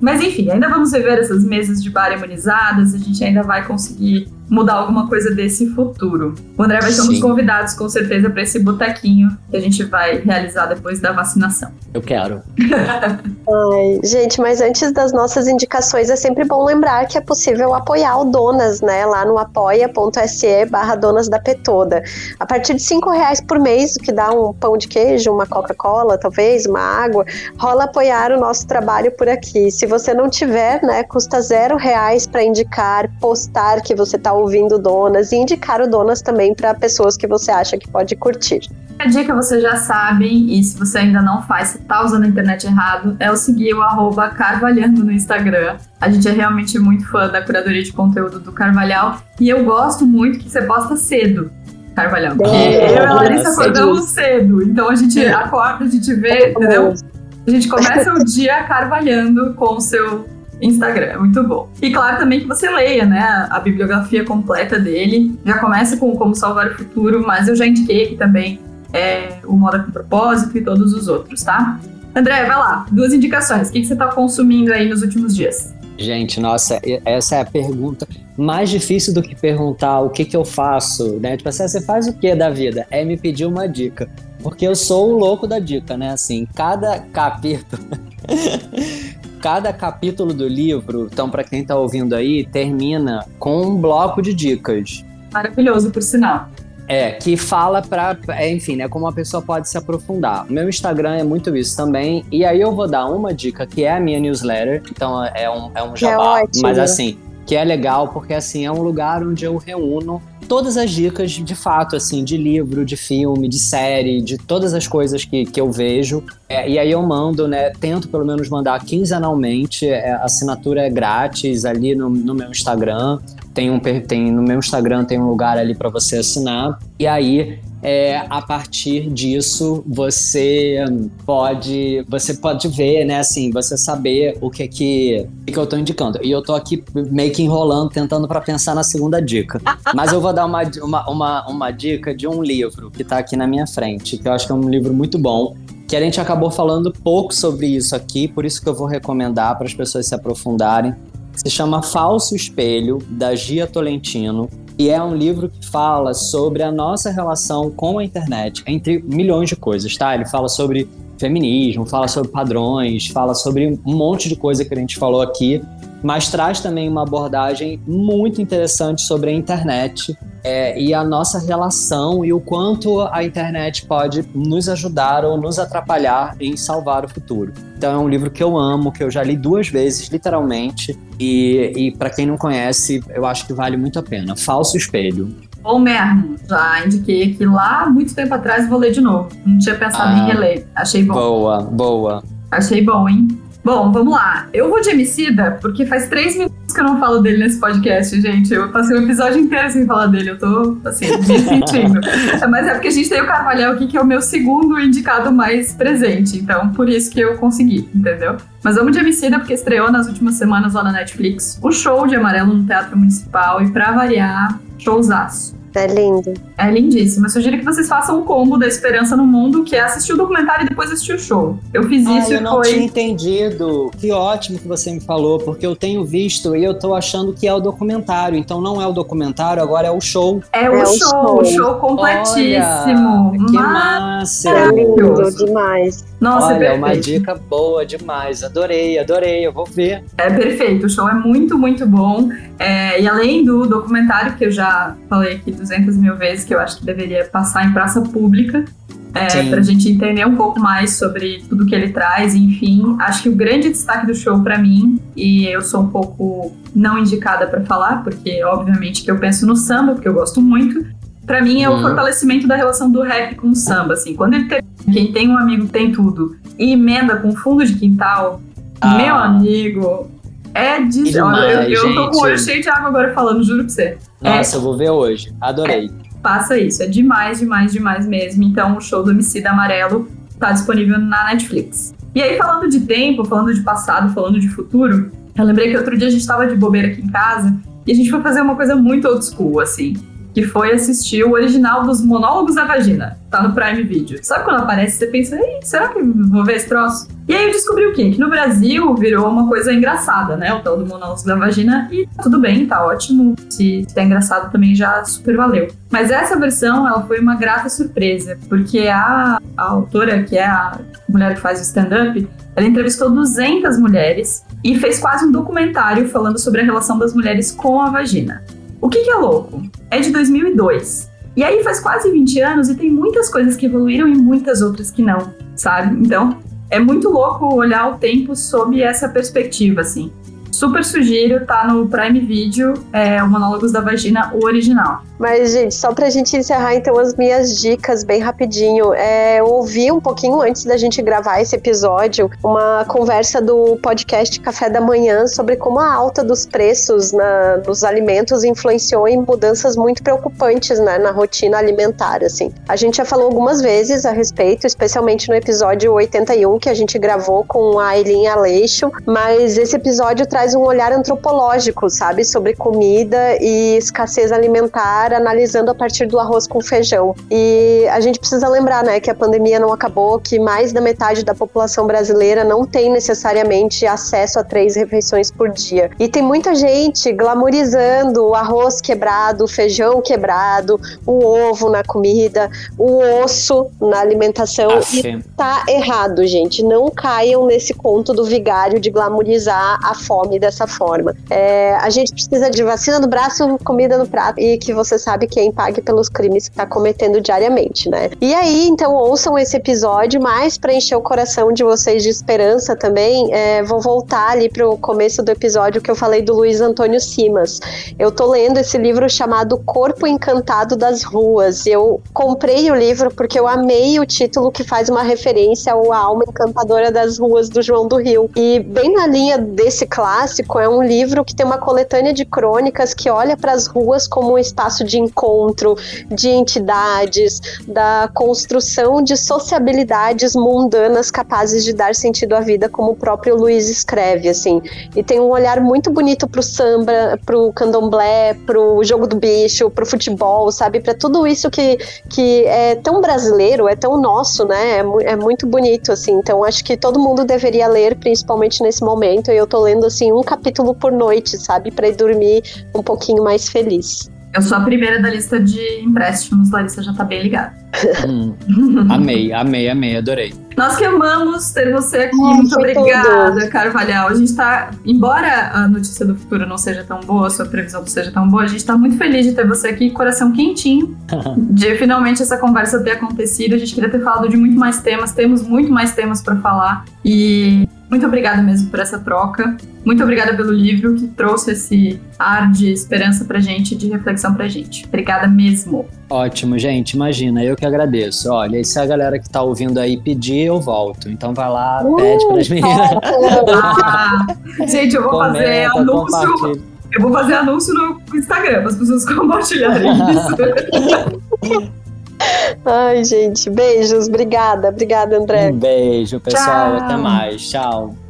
Speaker 1: Mas enfim, ainda vamos viver essas mesas de bar imunizadas, a gente ainda vai conseguir mudar alguma coisa desse futuro. O André vai ser um dos convidados, com certeza, para esse botequinho que a gente vai realizar depois da vacinação.
Speaker 2: Eu quero.
Speaker 3: Ai, gente, mas antes das nossas indicações, é sempre bom lembrar que é possível apoiar o Donas, né? Lá no apoia.se barra Donas da Petoda. A partir de cinco reais por mês, o que dá um pão de queijo, uma Coca-Cola, talvez, uma água, rola apoiar o nosso trabalho por aqui. Se você não tiver, né, custa zero reais para indicar, postar que você está ouvindo Donas e indicar o Donas também para pessoas que você acha que pode curtir.
Speaker 1: A dica vocês já sabem, e se você ainda não faz, você tá usando a internet errado, é o seguir o arroba Carvalhando no Instagram. A gente é realmente muito fã da curadoria de conteúdo do Carvalhal e eu gosto muito que você posta cedo. Carvalhal. É, eu e a Larissa acordamos cedo, então a gente acorda, a gente vê, entendeu? A gente começa o dia carvalhando com o seu Instagram, é muito bom. E claro também que você leia, né, a bibliografia completa dele. Já começa com Como Salvar o Futuro, mas eu já indiquei aqui também é, o Moda com Propósito e todos os outros, tá? André, vai lá, duas indicações. O que, que você está consumindo aí nos últimos dias?
Speaker 2: Gente, nossa, essa é a pergunta mais difícil do que perguntar o que, que eu faço, né? Tipo assim, ah, você faz o que da vida? É me pedir uma dica. Porque eu sou o louco da dica, né? Assim, cada capítulo. cada capítulo do livro, então, para quem tá ouvindo aí, termina com um bloco de dicas.
Speaker 1: Maravilhoso, por sinal.
Speaker 2: É, que fala pra, é, enfim, né, como a pessoa pode se aprofundar. O meu Instagram é muito isso também, e aí eu vou dar uma dica, que é a minha newsletter, então é um, é um jabá, é mas assim, que é legal porque assim, é um lugar onde eu reúno todas as dicas de fato, assim, de livro, de filme, de série, de todas as coisas que, que eu vejo. É, e aí eu mando, né? Tento pelo menos mandar quinzenalmente. É, assinatura é grátis ali no, no meu Instagram. Tem um tem no meu Instagram tem um lugar ali para você assinar. E aí é, a partir disso você pode você pode ver, né, assim, você saber o que é que, que eu tô indicando. E eu tô aqui meio que enrolando, tentando para pensar na segunda dica. Mas eu vou dar uma, uma, uma, uma dica de um livro que tá aqui na minha frente, que eu acho que é um livro muito bom, que a gente acabou falando pouco sobre isso aqui, por isso que eu vou recomendar para as pessoas se aprofundarem. Se chama Falso Espelho, da Gia Tolentino. E é um livro que fala sobre a nossa relação com a internet, entre milhões de coisas, tá? Ele fala sobre feminismo, fala sobre padrões, fala sobre um monte de coisa que a gente falou aqui, mas traz também uma abordagem muito interessante sobre a internet é, e a nossa relação e o quanto a internet pode nos ajudar ou nos atrapalhar em salvar o futuro. Então é um livro que eu amo, que eu já li duas vezes, literalmente, e, e para quem não conhece, eu acho que vale muito a pena. Falso Espelho.
Speaker 1: Bom mesmo, já indiquei aqui lá muito tempo atrás, vou ler de novo. Não tinha pensado ah, em reler, achei bom.
Speaker 2: Boa, boa.
Speaker 1: Achei bom, hein? Bom, vamos lá. Eu vou de Emicida, porque faz três minutos que eu não falo dele nesse podcast, gente. Eu passei o episódio inteiro sem falar dele. Eu tô, assim, me sentindo. Mas é porque a gente tem o Carvalhal aqui, que é o meu segundo indicado mais presente. Então, por isso que eu consegui, entendeu? Mas vamos de Emicida, porque estreou nas últimas semanas lá na Netflix o show de Amarelo no Teatro Municipal. E pra variar, showzaço.
Speaker 3: É lindo.
Speaker 1: É lindíssimo. Eu sugiro que vocês façam o combo da Esperança no Mundo, que é assistir o documentário e depois assistir o show. Eu fiz isso
Speaker 2: ah,
Speaker 1: eu
Speaker 2: e não tinha entendido. Que ótimo que você me falou, porque eu tenho visto e eu tô achando que é o documentário. Então não é o documentário, agora é o show.
Speaker 1: É o, é show, o show, completíssimo.
Speaker 2: Olha, que massa.
Speaker 3: É lindo demais.
Speaker 2: Nossa, Olha, é uma dica boa demais. Adorei, adorei. Eu vou ver.
Speaker 1: É perfeito. O show é muito, muito bom. É, e além do documentário, que eu já falei aqui 200 mil vezes, que eu acho que deveria passar em praça pública, é, para a gente entender um pouco mais sobre tudo que ele traz, enfim. Acho que o grande destaque do show para mim, e eu sou um pouco não indicada para falar, porque obviamente que eu penso no samba, porque eu gosto muito. Para mim é uhum. o fortalecimento da relação do rap com o samba, assim. Quando ele tem, quem tem um amigo tem tudo e emenda com fundo de quintal, ah. meu amigo, é de. Demais, Olha, eu, eu tô com o olho cheio de água agora falando, juro pra você.
Speaker 2: Nossa, é, eu vou ver hoje. Adorei.
Speaker 1: É, passa isso, é demais, demais, demais mesmo. Então, o show do Homicida Amarelo tá disponível na Netflix. E aí, falando de tempo, falando de passado, falando de futuro, eu lembrei que outro dia a gente tava de bobeira aqui em casa e a gente foi fazer uma coisa muito old school, assim. Que foi assistir o original dos Monólogos da Vagina. Tá no Prime Video. Sabe quando aparece, você pensa, Ei, será que vou ver esse troço? E aí eu descobri o quê? Que no Brasil virou uma coisa engraçada, né? O tal do Monólogos da Vagina. E tudo bem, tá ótimo. Se tá engraçado também já super valeu. Mas essa versão, ela foi uma grata surpresa, porque a, a autora, que é a mulher que faz o stand-up, ela entrevistou 200 mulheres e fez quase um documentário falando sobre a relação das mulheres com a vagina. O que, que é louco? É de 2002. E aí faz quase 20 anos e tem muitas coisas que evoluíram e muitas outras que não, sabe? Então, é muito louco olhar o tempo sob essa perspectiva, assim. Super sugiro, tá no Prime Video, é o Monólogos da Vagina, o original.
Speaker 3: Mas, gente, só pra gente encerrar, então, as minhas dicas bem rapidinho. É, eu ouvi um pouquinho antes da gente gravar esse episódio uma conversa do podcast Café da Manhã sobre como a alta dos preços na, nos alimentos influenciou em mudanças muito preocupantes né, na rotina alimentar. Assim. A gente já falou algumas vezes a respeito, especialmente no episódio 81 que a gente gravou com a Aileen Aleixo, mas esse episódio traz um olhar antropológico, sabe, sobre comida e escassez alimentar analisando a partir do arroz com feijão. E a gente precisa lembrar, né, que a pandemia não acabou, que mais da metade da população brasileira não tem necessariamente acesso a três refeições por dia. E tem muita gente glamorizando o arroz quebrado, o feijão quebrado, o ovo na comida, o osso na alimentação. E tá errado, gente. Não caiam nesse conto do vigário de glamorizar a fome dessa forma. É, a gente precisa de vacina no braço, comida no prato e que você sabe quem pague pelos crimes que está cometendo diariamente, né? E aí, então, ouçam esse episódio, mas para encher o coração de vocês de esperança também, é, vou voltar ali pro começo do episódio que eu falei do Luiz Antônio Simas. Eu tô lendo esse livro chamado Corpo Encantado das Ruas. Eu comprei o livro porque eu amei o título que faz uma referência ao Alma Encantadora das Ruas do João do Rio. E bem na linha desse clássico, é um livro que tem uma coletânea de crônicas que olha para as ruas como um espaço de encontro de entidades, da construção de sociabilidades mundanas capazes de dar sentido à vida, como o próprio Luiz escreve, assim. E tem um olhar muito bonito pro samba, pro candomblé, pro jogo do bicho, pro futebol, sabe? Para tudo isso que, que é tão brasileiro, é tão nosso, né? É, é muito bonito, assim. Então acho que todo mundo deveria ler, principalmente nesse momento. E eu tô lendo, assim, um capítulo por noite, sabe? Para ir dormir um pouquinho mais feliz.
Speaker 1: Eu sou a primeira da lista de empréstimos, Larissa já tá bem ligada.
Speaker 2: Hum, amei, amei, amei, adorei.
Speaker 1: Nós que amamos ter você aqui. Muito obrigada, tudo. Carvalhal. A gente tá, embora a notícia do futuro não seja tão boa, a sua previsão não seja tão boa, a gente tá muito feliz de ter você aqui, coração quentinho, de finalmente essa conversa ter acontecido. A gente queria ter falado de muito mais temas, temos muito mais temas para falar. E muito obrigada mesmo por essa troca. Muito obrigada pelo livro que trouxe esse ar de esperança pra gente, de reflexão pra gente. Obrigada mesmo.
Speaker 2: Ótimo, gente. Imagina, eu que agradeço. Olha, e se a galera que tá ouvindo aí pedir, eu volto. Então vai lá, uh, pede pras meninas.
Speaker 1: Ah, gente, eu vou Comenta, fazer anúncio. Eu vou fazer anúncio no Instagram, as pessoas compartilharem isso.
Speaker 3: Ai, gente, beijos. Obrigada, obrigada, André.
Speaker 2: Um beijo, pessoal. Tchau. Até mais. Tchau.